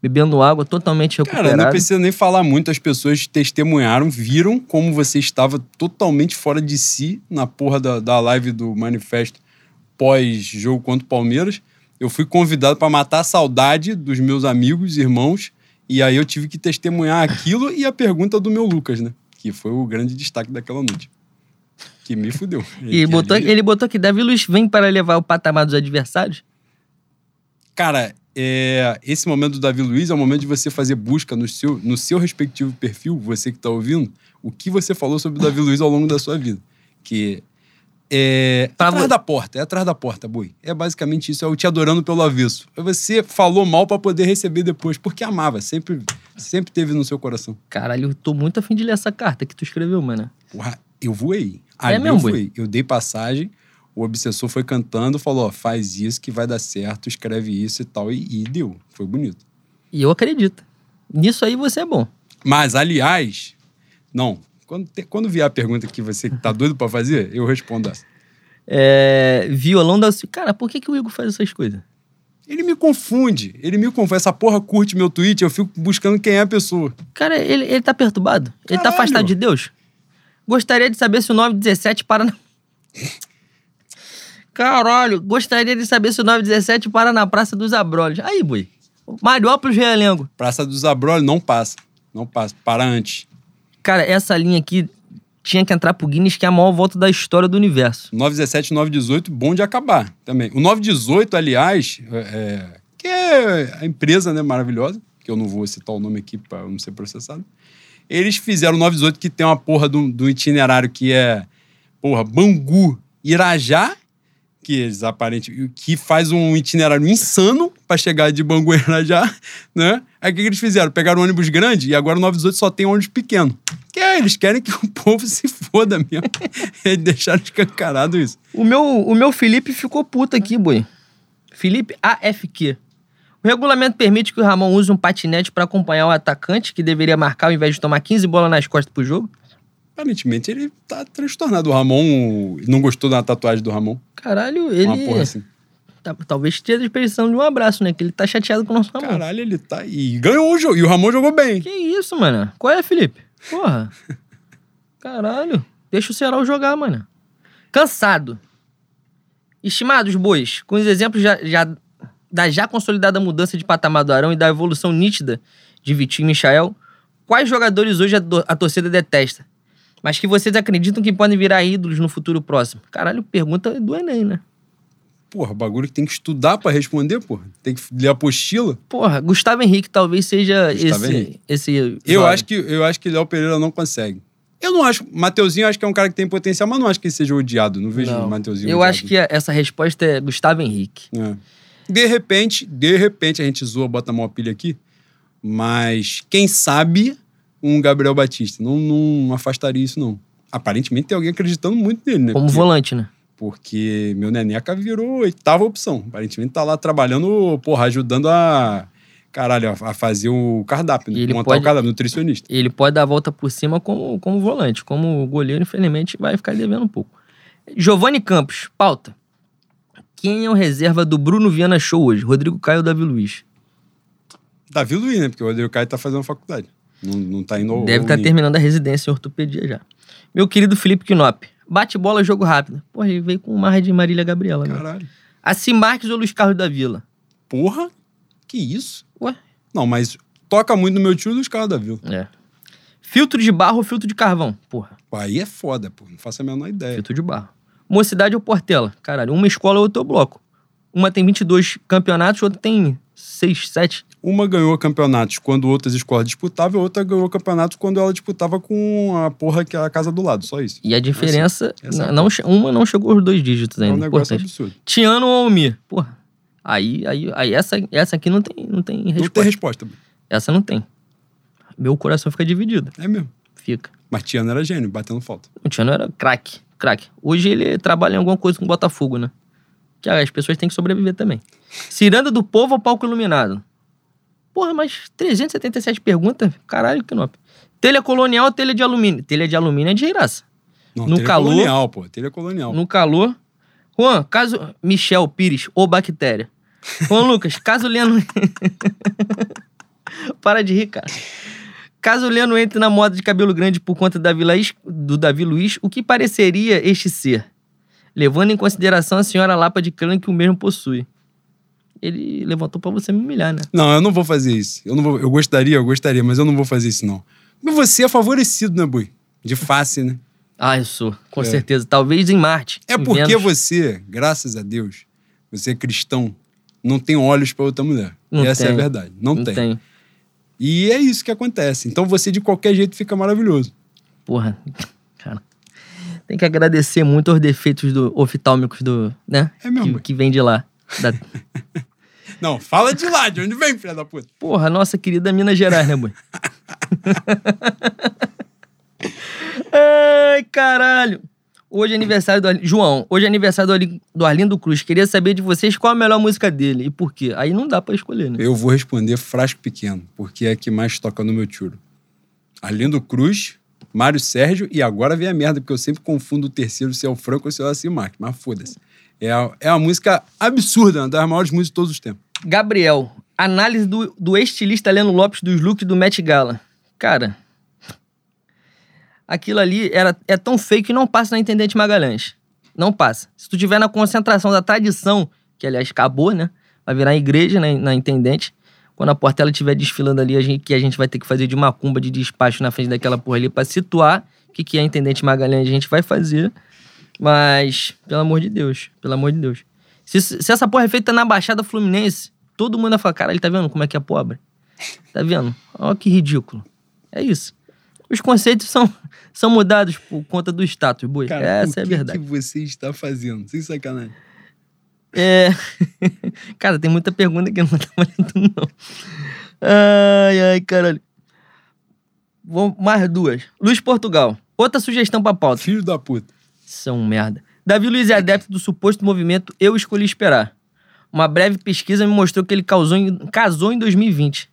bebendo água, totalmente recuperado. Cara, não precisa nem falar muito. As pessoas testemunharam, viram como você estava totalmente fora de si na porra da, da live do manifesto pós-jogo contra o Palmeiras. Eu fui convidado para matar a saudade dos meus amigos, irmãos, e aí eu tive que testemunhar aquilo e a pergunta do meu Lucas, né? Que foi o grande destaque daquela noite. Que me fudeu. E Que botou, ali- ele botou que Davi Luiz vem para levar o patamar dos adversários? Cara, é, esse momento do Davi Luiz é o momento de você fazer busca no seu, no seu respectivo perfil, você que tá ouvindo, o que você falou sobre o Davi Luiz ao longo da sua vida. Que é Pra atrás da porta, é atrás da porta, boi. É basicamente isso, é o te adorando pelo avesso. É Você falou mal pra poder receber depois, porque amava, sempre, sempre teve no seu coração. Caralho, eu tô muito afim de ler essa carta que tu escreveu, mano. Porra, eu voei. É Ali mesmo, eu voei. Eu dei passagem, o obsessor foi cantando, falou, ó, faz isso que vai dar certo, escreve isso e tal, e, e deu. Foi bonito. E eu acredito. Nisso aí você é bom. Mas, aliás, não. Quando, te- quando vier a pergunta que você tá doido pra fazer, eu respondo essa. É, violão da. Cara, por que, que o Igor faz essas coisas? Ele me confunde. Ele me confunde. Essa porra curte meu tweet, eu fico buscando quem é a pessoa. Cara, ele, ele tá perturbado? Ele tá Caralho. afastado de Deus? Gostaria de saber se o 917 para na. Caralho, gostaria de saber se o 917 para na Praça dos Abrolhos. Aí, boi. Mariópolis Realengo. Praça dos Abrolhos não passa. Não passa. Para antes. Cara, essa linha aqui tinha que entrar pro Guinness, que é a maior volta da história do universo. 917 918, bom de acabar também. O 918, aliás, é, é- que é a empresa né, maravilhosa, que eu não vou citar o nome aqui para não ser processado. Eles fizeram o 918 que tem uma porra do, do itinerário que é, porra, Bangu, Irajá, que eles aparentemente que faz um itinerário insano para chegar de Bangu a Irajá, né? Aí o que, que eles fizeram? Pegaram um ônibus grande e agora o 918 só tem ônibus pequeno. Que é, eles querem que o povo se foda mesmo. eles deixaram escancarado isso. O meu, o meu Felipe ficou puto aqui, boi. Felipe AFQ. O regulamento permite que o Ramon use um patinete para acompanhar o atacante, que deveria marcar ao invés de tomar 15 bolas nas costas pro jogo? Aparentemente ele tá transtornado. O Ramon não gostou da tatuagem do Ramon. Caralho, ele. Uma porra assim. tá- talvez esteja precisando de um abraço, né? Que ele tá chateado com o nosso Ramon. Caralho, ele tá. E ganhou o jogo. E o Ramon jogou bem. Que isso, mano? Qual é, Felipe? Porra. Caralho. Deixa o Ceará jogar, mano. Cansado. Estimados bois, com os exemplos já, já- da já consolidada mudança de patamar do Arão e da evolução nítida de Vitinho e Michael, quais jogadores hoje a, do- a torcida detesta? Mas que vocês acreditam que podem virar ídolos no futuro próximo? Caralho, pergunta do Enem, né? Porra, bagulho que tem que estudar pra responder, porra. Tem que ler a apostila. Porra, Gustavo Henrique talvez seja Gustavo esse, Henrique. esse. Eu jovem. acho, que, eu acho que Léo Pereira não consegue. Eu não acho. Mateuzinho eu acho que é um cara que tem potencial, mas não acho que ele seja odiado. Não vejo Não. Mateuzinho Eu odiado. acho que essa resposta é Gustavo Henrique. É. De repente, de repente, a gente zoa, bota a mão pilha aqui, mas quem sabe um Gabriel Batista. Não, não afastaria isso, não. Aparentemente tem alguém acreditando muito nele, né? Como Porque- volante, né? Porque meu Neneca virou oitava opção. Aparentemente tá lá trabalhando, porra, ajudando a. Caralho, a fazer o cardápio, né? Ele Montar pode- o cardápio, nutricionista. Ele pode dar a volta por cima como, como volante. Como goleiro, infelizmente, vai ficar devendo um pouco. Giovanni Campos, pauta. Quem é o reserva do Bruno Viana Show hoje? Rodrigo Caio ou Davi Luiz? Davi Luiz, né? Porque o Rodrigo Caio tá fazendo faculdade. Não, não tá indo ao. Deve estar ninho. terminando a residência em ortopedia já. Meu querido Felipe Knop. Bate bola, jogo rápido. Porra, ele veio com uma marra de Marília Gabriela. Né? Caralho. Assim Marques ou Luiz Carlos da Vila? Porra? Que isso? Ué? Não, mas toca muito no meu tio dos carros da Vila. É. Filtro de barro ou filtro de carvão? Porra, Pô, aí é foda, pô. Não faço a menor ideia. filtro de barro. Mocidade ou Portela? Caralho, uma escola ou outro bloco. Uma tem 22 campeonatos, outra tem 6, 7. Uma ganhou campeonatos quando outras escolas disputavam, e outra ganhou campeonatos quando ela disputava com a porra que é a casa do lado. Só isso. E a diferença, essa é a não, che- uma não chegou aos dois dígitos É um ainda. negócio importante. absurdo. Tiano ou Almir? Porra, aí, aí, aí essa, essa aqui não tem, não tem Não tem resposta. resposta. Essa não tem. Meu coração fica dividido. É mesmo. Fica. Mas Tiano era gênio, batendo falta. O Tiano era craque, craque. Hoje ele trabalha em alguma coisa com o Botafogo, né? Que as pessoas têm que sobreviver também. Ciranda do povo ou palco iluminado? Porra, mas 377 perguntas? Caralho, que não. Telha colonial ou telha de alumínio? Telha de alumínio é de graça. Não, No telha calor- colonial, pô. Telha colonial. No calor. Juan, caso. Michel Pires ou bactéria. Juan Lucas, caso o Leno. Para de rir, cara. Caso Leno entre na moda de cabelo grande por conta da Vila Is- do Davi Luiz, o que pareceria este ser? Levando em consideração a senhora Lapa de clã que o mesmo possui. Ele levantou pra você me humilhar, né? Não, eu não vou fazer isso. Eu, não vou, eu gostaria, eu gostaria, mas eu não vou fazer isso, não. Mas você é favorecido, né, Bui? De face, né? Ah, eu sou, com É. certeza. Talvez em Marte. É em porque Vênus. você, graças a Deus, você é cristão, não tem olhos pra outra mulher. Não Essa é a tem. verdade. Não, Não tem. tem. E é isso que acontece. Então você, de qualquer jeito, fica maravilhoso. Porra, cara. Tem que agradecer muito aos defeitos do, oftálmicos do, né? É mesmo, Que, que vem de lá. Da- Não, fala de lá, de onde vem, filha da puta? Porra, nossa querida Minas Gerais, né, boi? Ai, caralho. Hoje é aniversário do Arlindo. João, hoje é aniversário do Arli- do Arlindo Cruz. Queria saber de vocês qual a melhor música dele e por quê. Aí não dá pra escolher, né? Eu vou responder frasco pequeno, porque é a que mais toca no meu tiro. Arlindo Cruz, Mário Sérgio, e agora vem a merda, porque eu sempre confundo o terceiro se é o Franco ou se é o Assim Marques, mas foda-se. É, é uma música absurda, uma das maiores músicas de todos os tempos. Gabriel, análise do, do estilista Leno Lopes dos looks do Met Gala. Cara, aquilo ali era, é tão feio que não passa na Intendente Magalhães. Não passa. Se tu tiver na concentração da tradição, que aliás acabou, né? Vai virar igreja na, na Intendente. Quando a Portela estiver desfilando ali, a gente, que a gente vai ter que fazer de macumba de despacho na frente daquela porra ali pra situar o que, que é Intendente Magalhães, a gente vai fazer. Mas, pelo amor de Deus, pelo amor de Deus. Se, se essa porra é feita na Baixada Fluminense, todo mundo vai falar, cara, ele tá vendo como é que é pobre? Tá vendo? Olha que ridículo. É isso. Os conceitos são, são mudados por conta do status, boi. Essa o é a que verdade. que você está fazendo? Sem sacanagem. É... cara, tem muita pergunta que eu não tava lendo, não. Ai, ai, caralho. Vamos, mais duas. Luiz Portugal. Outra sugestão pra pauta. Filho da puta. São merda. Davi Luiz é adepto do suposto movimento Eu Escolhi Esperar. Uma breve pesquisa me mostrou que ele causou em- casou em 2020.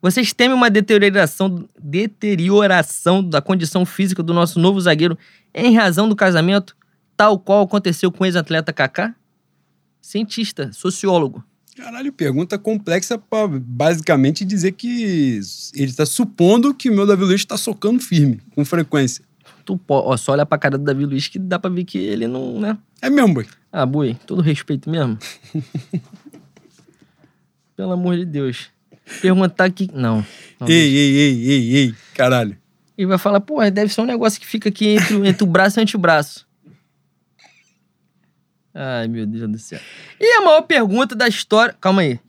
Vocês temem uma deterioração, deterioração da condição física do nosso novo zagueiro em razão do casamento, tal qual aconteceu com o ex-atleta Kaká? Cientista, sociólogo. Caralho, pergunta complexa pra basicamente dizer que ele tá supondo que o meu Davi Luiz tá socando firme, com frequência. Tu ó, só olha pra cara do Davi Luiz que dá pra ver que ele não, né? É mesmo, boy. Ah, Bui, todo respeito mesmo. Pelo amor de Deus. Perguntar que. Não. não Ei, ei, ei, ei, ei, caralho. Ele vai falar, pô, deve ser um negócio que fica aqui entre, entre o braço e o antebraço. Ai, meu Deus do céu. E a maior pergunta da história. Calma aí.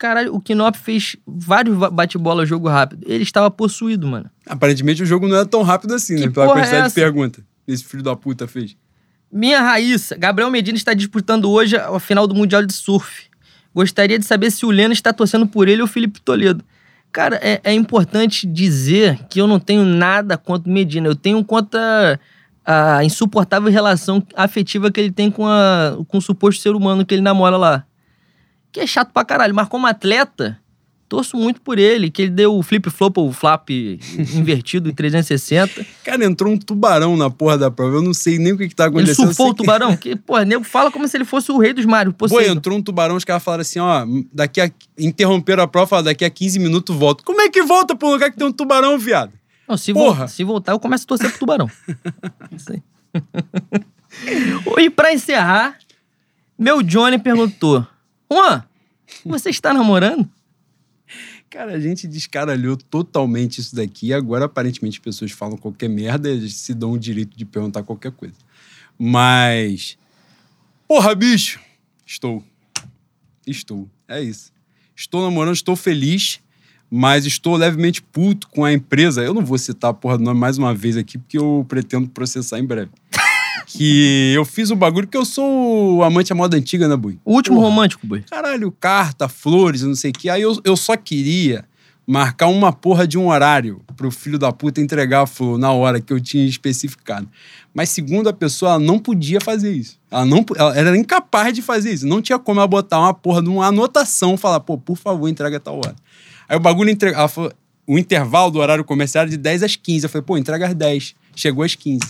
Caralho, o Kinop fez vários bate-bola jogo rápido. Ele estava possuído, mano. Aparentemente o jogo não é tão rápido assim, Que né? Pela é quantidade de essa? perguntas que esse filho da puta fez. Minha Raíssa, Gabriel Medina está disputando hoje a final do Mundial de Surf. Gostaria de saber se o Leno está torcendo por ele ou Felipe Toledo. Cara, é, é importante dizer que eu não tenho nada contra o Medina. Eu tenho contra a insuportável relação afetiva que ele tem com, a, com o suposto ser humano que ele namora lá. Que é chato pra caralho. Mas como atleta, torço muito por ele. Que ele deu o flip-flop ou flap invertido em 360. Cara, entrou um tubarão na porra da prova. Eu não sei nem o que, que tá Ele acontecendo. surfou Eu o que- tubarão? Que, pô, nego fala como se ele fosse o rei dos mares. Pô, entrou um tubarão, os caras falaram assim, ó, daqui a... Interromperam a prova, falaram, daqui a 15 minutos volta. Como é que volta pra um lugar que tem um tubarão, viado? Não, se, Porra. vol- se voltar, eu começo a torcer pro tubarão. Isso aí. e pra encerrar, meu Johnny perguntou: Juan, você está namorando? Cara, a gente descaralhou totalmente isso daqui agora aparentemente as pessoas falam qualquer merda e se dão o direito de perguntar qualquer coisa. Mas. Porra, bicho! Estou. Estou. É isso. Estou namorando, estou feliz, mas estou levemente puto com a empresa. Eu não vou citar a porra do nome mais uma vez aqui, porque eu pretendo processar em breve. Que eu fiz o bagulho que eu sou o amante à moda antiga, né, Bui? O último Porra. romântico, boi. Caralho, carta, flores, não sei o que. Aí eu, eu só queria marcar uma porra de um horário pro filho da puta entregar a flor na hora que eu tinha especificado. Mas segundo a pessoa, ela não podia fazer isso. Ela, não, ela era incapaz de fazer isso. Não tinha como ela botar uma porra de uma anotação falar, pô, por favor, entrega a tal hora. Aí o bagulho entrega. Ela falou, o intervalo do horário comercial era de 10 às 15. Eu falei, pô, entrega às 10. Chegou às 15.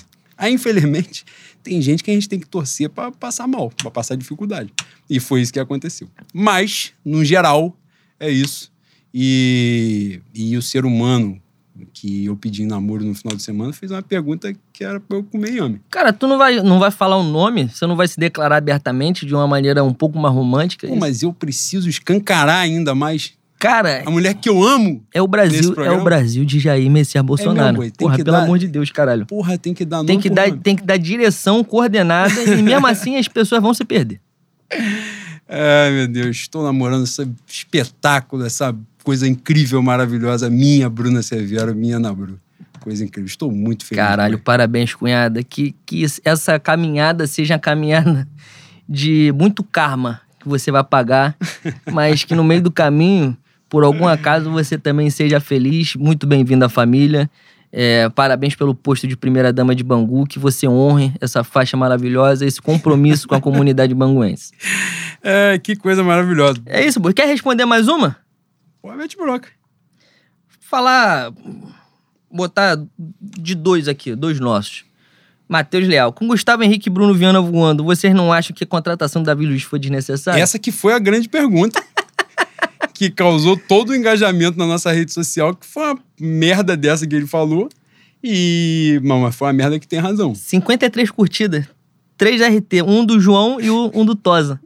Aí, infelizmente, tem gente que a gente tem que torcer para passar mal, para passar dificuldade. E foi isso que aconteceu. Mas, no geral, é isso. E, e o ser humano que eu pedi namoro no final de semana fez uma pergunta que era pra eu comer yame. Cara, tu não vai, não vai falar o um nome? Você não vai se declarar abertamente de uma maneira um pouco mais romântica? Pô, mas eu preciso escancarar ainda mais. Cara, a mulher que eu amo. É o Brasil, é o Brasil de Jair Messias Bolsonaro. É Porra, pelo dar... amor de Deus, caralho. Porra, tem que dar nome tem que dar, nome. Tem que dar direção coordenada e mesmo assim as pessoas vão se perder. Ai, meu Deus, estou namorando esse espetáculo, essa coisa incrível, maravilhosa, minha Bruna Severo, minha Nabru. Coisa incrível. Estou muito feliz. Caralho, parabéns, cunhada. Que, que essa caminhada seja a caminhada de muito karma que você vai pagar, mas que no meio do caminho, por algum acaso, você também seja feliz. Muito bem-vindo à família. É, parabéns pelo posto de primeira-dama de Bangu, que você honre essa faixa maravilhosa, esse compromisso com a comunidade banguense. É, que coisa maravilhosa. É isso, Quer responder mais uma? Mete broca. Falar. Botar de dois aqui, dois nossos. Matheus Leal. Com Gustavo Henrique e Bruno Viana voando, vocês não acham que a contratação do Davi Luiz foi desnecessária? Essa que foi a grande pergunta. que causou todo o engajamento na nossa rede social, que foi uma merda dessa que ele falou. E. Mas foi uma merda que tem razão. 53 curtidas. 3 RT, um do João e um do Tosa.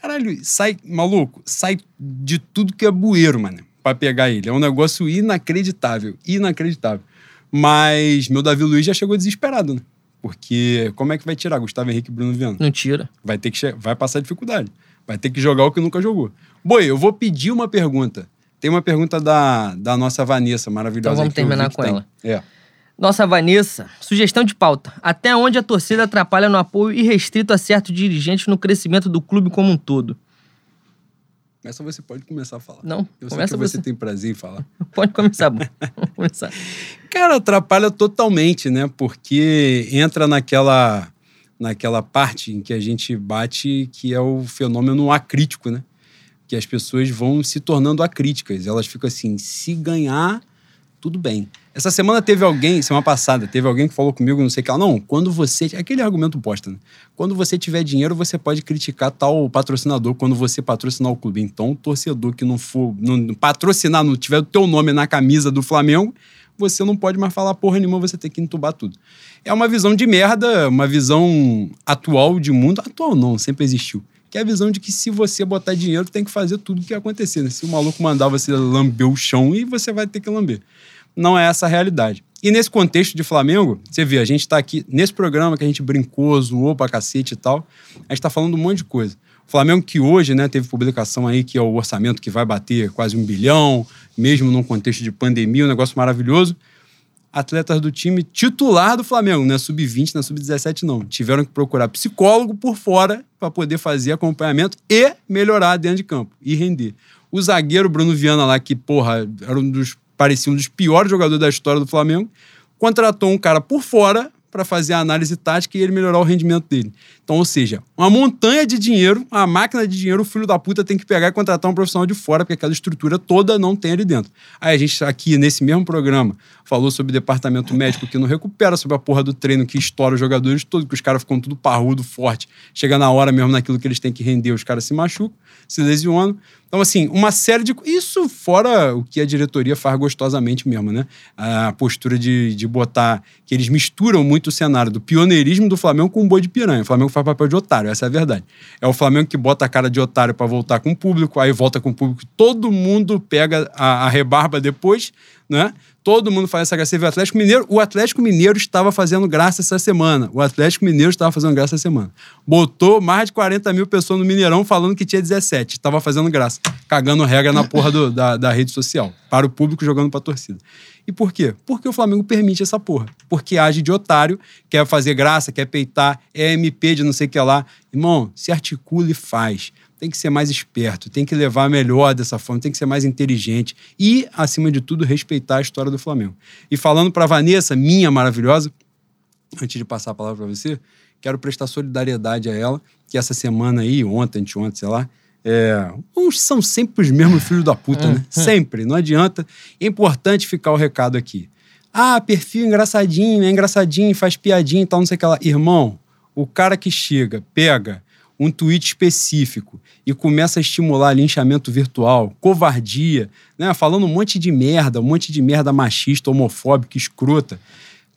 Caralho, sai, maluco, sai de tudo que é bueiro, mano, pra pegar ele. É um negócio inacreditável, inacreditável. Mas meu Davi Luiz já chegou desesperado, né? Porque como é que vai tirar Gustavo Henrique e Bruno Viana? Não tira. Vai ter que vai passar dificuldade. Vai ter que jogar o que nunca jogou. Boi, eu vou pedir uma pergunta. Tem uma pergunta da, da nossa Vanessa, maravilhosa. Então vamos terminar com tem. ela. É. Nossa Vanessa, sugestão de pauta. Até onde a torcida atrapalha no apoio irrestrito a certos dirigentes no crescimento do clube como um todo? Essa você pode começar a falar. Não, Eu sei que você, você tem prazer em falar. Pode começar, bom. Vamos começar. Cara, atrapalha totalmente, né? Porque entra naquela, naquela parte em que a gente bate que é o fenômeno acrítico, né? Que as pessoas vão se tornando acríticas. Elas ficam assim, se ganhar, tudo bem. Essa semana teve alguém, semana passada, teve alguém que falou comigo, não sei o que, ela, não, quando você. Aquele argumento posta, né? Quando você tiver dinheiro, você pode criticar tal patrocinador quando você patrocinar o clube. Então, o torcedor que não for não, patrocinar, não tiver o teu nome na camisa do Flamengo, você não pode mais falar porra nenhuma, você tem que entubar tudo. É uma visão de merda, uma visão atual de mundo. Atual não, sempre existiu. Que é a visão de que se você botar dinheiro, tem que fazer tudo o que acontecer. Né? Se o maluco mandar você lamber o chão, e você vai ter que lamber não é essa a realidade. E nesse contexto de Flamengo, você vê, a gente está aqui nesse programa que a gente brincou, zoou pra cacete e tal, a gente está falando um monte de coisa. O Flamengo que hoje, né, teve publicação aí que é o orçamento que vai bater quase um bilhão, mesmo num contexto de pandemia, um negócio maravilhoso. Atletas do time titular do Flamengo, não é sub-20, não é sub-17 não, tiveram que procurar psicólogo por fora para poder fazer acompanhamento e melhorar dentro de campo e render. O zagueiro Bruno Viana lá, que, porra, era um dos parecia um dos piores jogadores da história do Flamengo, contratou um cara por fora para fazer a análise tática e ele melhorar o rendimento dele. Então, ou seja, uma montanha de dinheiro, uma máquina de dinheiro, o filho da puta tem que pegar e contratar um profissional de fora, porque aquela estrutura toda não tem ali dentro. Aí a gente aqui, nesse mesmo programa, falou sobre o departamento médico que não recupera, sobre a porra do treino que estoura os jogadores todos, que os caras ficam tudo parrudo, forte. Chega na hora mesmo naquilo que eles têm que render, os caras se machucam, se lesionam. Então, assim, uma série de. Isso fora o que a diretoria faz gostosamente mesmo, né? A postura de, de botar. que eles misturam muito o cenário do pioneirismo do Flamengo com o boi de piranha. O Flamengo faz papel de otário, essa é a verdade. É o Flamengo que bota a cara de otário para voltar com o público, aí volta com o público, todo mundo pega a, a rebarba depois, né? Todo mundo faz essa graça. o Atlético Mineiro. O Atlético Mineiro estava fazendo graça essa semana. O Atlético Mineiro estava fazendo graça essa semana. Botou mais de 40 mil pessoas no Mineirão falando que tinha 17. Estava fazendo graça. Cagando regra na porra do, da, da rede social. Para o público jogando para a torcida. E por quê? Porque o Flamengo permite essa porra. Porque age de otário, quer fazer graça, quer peitar, é MP de não sei o que lá. Irmão, se articula e faz tem que ser mais esperto, tem que levar melhor dessa forma, tem que ser mais inteligente e, acima de tudo, respeitar a história do Flamengo. E falando para Vanessa, minha maravilhosa, antes de passar a palavra para você, quero prestar solidariedade a ela, que essa semana aí, ontem, anteontem, sei lá, é, uns são sempre os mesmos filhos da puta, né? Sempre, não adianta. É importante ficar o recado aqui. Ah, perfil engraçadinho, é engraçadinho, faz piadinha e tal, não sei o que lá. Irmão, o cara que chega, pega um tweet específico e começa a estimular linchamento virtual, covardia, né? Falando um monte de merda, um monte de merda machista, homofóbica, escrota.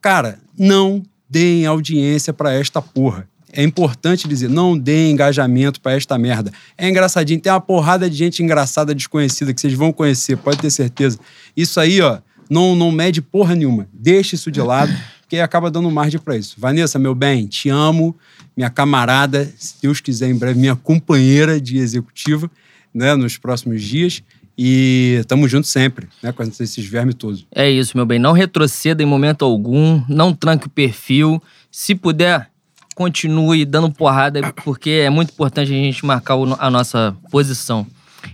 Cara, não deem audiência para esta porra. É importante dizer, não deem engajamento para esta merda. É engraçadinho, tem uma porrada de gente engraçada, desconhecida, que vocês vão conhecer, pode ter certeza. Isso aí, ó, não, não mede porra nenhuma. Deixa isso de lado, porque acaba dando margem para isso. Vanessa, meu bem, te amo, minha camarada, se Deus quiser, em breve, minha companheira de executiva, né, nos próximos dias. E estamos juntos sempre, né, com esses vermes todos. É isso, meu bem. Não retroceda em momento algum, não tranque o perfil. Se puder, continue dando porrada, porque é muito importante a gente marcar a nossa posição.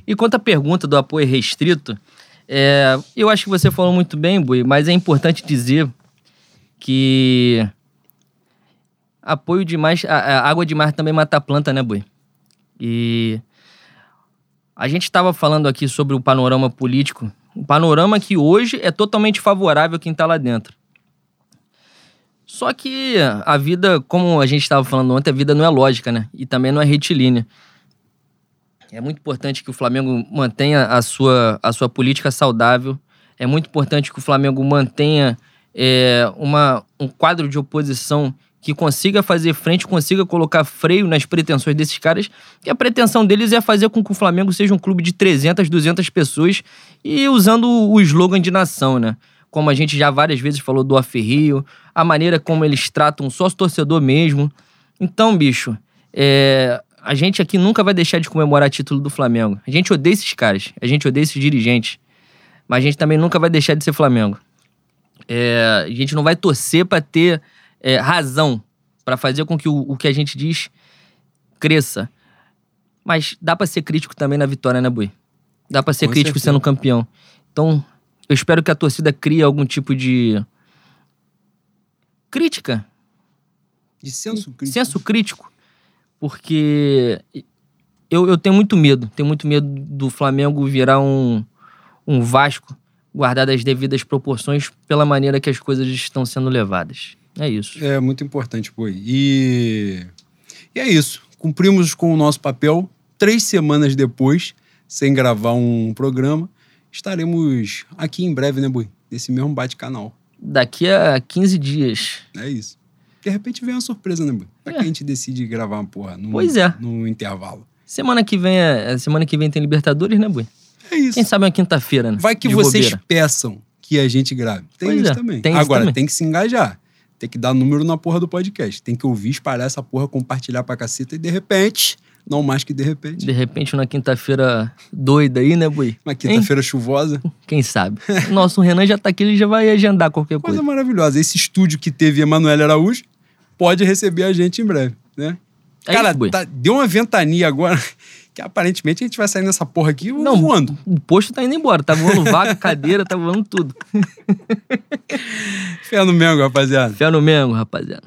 E quanto à pergunta do apoio restrito, é, eu acho que você falou muito bem, Bui, mas é importante dizer que apoio demais. A, a água demais também mata a planta, né, Bui? E a gente estava falando aqui sobre o panorama político. Um panorama que hoje é totalmente favorável a quem está lá dentro. Só que a vida, como a gente estava falando ontem, a vida não é lógica, né? E também não é retilínea. É muito importante que o Flamengo mantenha a sua, a sua política saudável. É muito importante que o Flamengo mantenha é, uma, um quadro de oposição que consiga fazer frente, consiga colocar freio nas pretensões desses caras, que a pretensão deles é fazer com que o Flamengo seja um clube de 300, 200 pessoas e usando o slogan de nação, né? Como a gente já várias vezes falou do Aferrio, a maneira como eles tratam o sócio-torcedor mesmo. Então, bicho, é, a gente aqui nunca vai deixar de comemorar título do Flamengo. A gente odeia esses caras, a gente odeia esses dirigentes, mas a gente também nunca vai deixar de ser Flamengo. É, a gente não vai torcer para ter é, razão, para fazer com que o, o, que a gente diz cresça. Mas dá para ser crítico também na vitória, né, Bui? Dá para ser com crítico certeza. sendo campeão. Então, eu espero que a torcida crie algum tipo de crítica. De senso crítico. Senso crítico porque eu, eu tenho muito medo. Tenho muito medo do Flamengo virar um, um Vasco, guardado as devidas proporções, pela maneira que as coisas estão sendo levadas. É isso. É muito importante, pô. E, e é isso. Cumprimos com o nosso papel. Três semanas depois, sem gravar um programa, estaremos aqui em breve, né, Bui? Nesse mesmo bate-canal. Daqui a 15 dias. É isso. De repente vem uma surpresa, né, Bui? Pra é. que a gente decide gravar uma porra no, pois é. no intervalo. Semana que vem, é, semana que vem tem Libertadores, né, Bui? É isso. Quem sabe uma quinta-feira, né? Vai que vocês bobeira. peçam que a gente grave. Tem pois isso é. também. Tem Agora, isso também. tem que se engajar. Tem que dar número na porra do podcast. Tem que ouvir, espalhar essa porra, compartilhar pra caceta e de repente, não mais que de repente. De repente, na quinta-feira doida aí, né, Bui? Uma quinta-feira chuvosa. Quem sabe? Nosso Renan já tá aqui, ele já vai agendar qualquer coisa. Coisa maravilhosa. Esse estúdio que teve Emanuele Araújo pode receber a gente em breve, né? É Cara, isso, tá, deu uma ventania agora que aparentemente a gente vai sair nessa porra aqui Não, voando. O posto tá indo embora. Tá voando vaga, cadeira, tá voando tudo. Fé no Mengo, rapaziada. Fé no Mengo, rapaziada.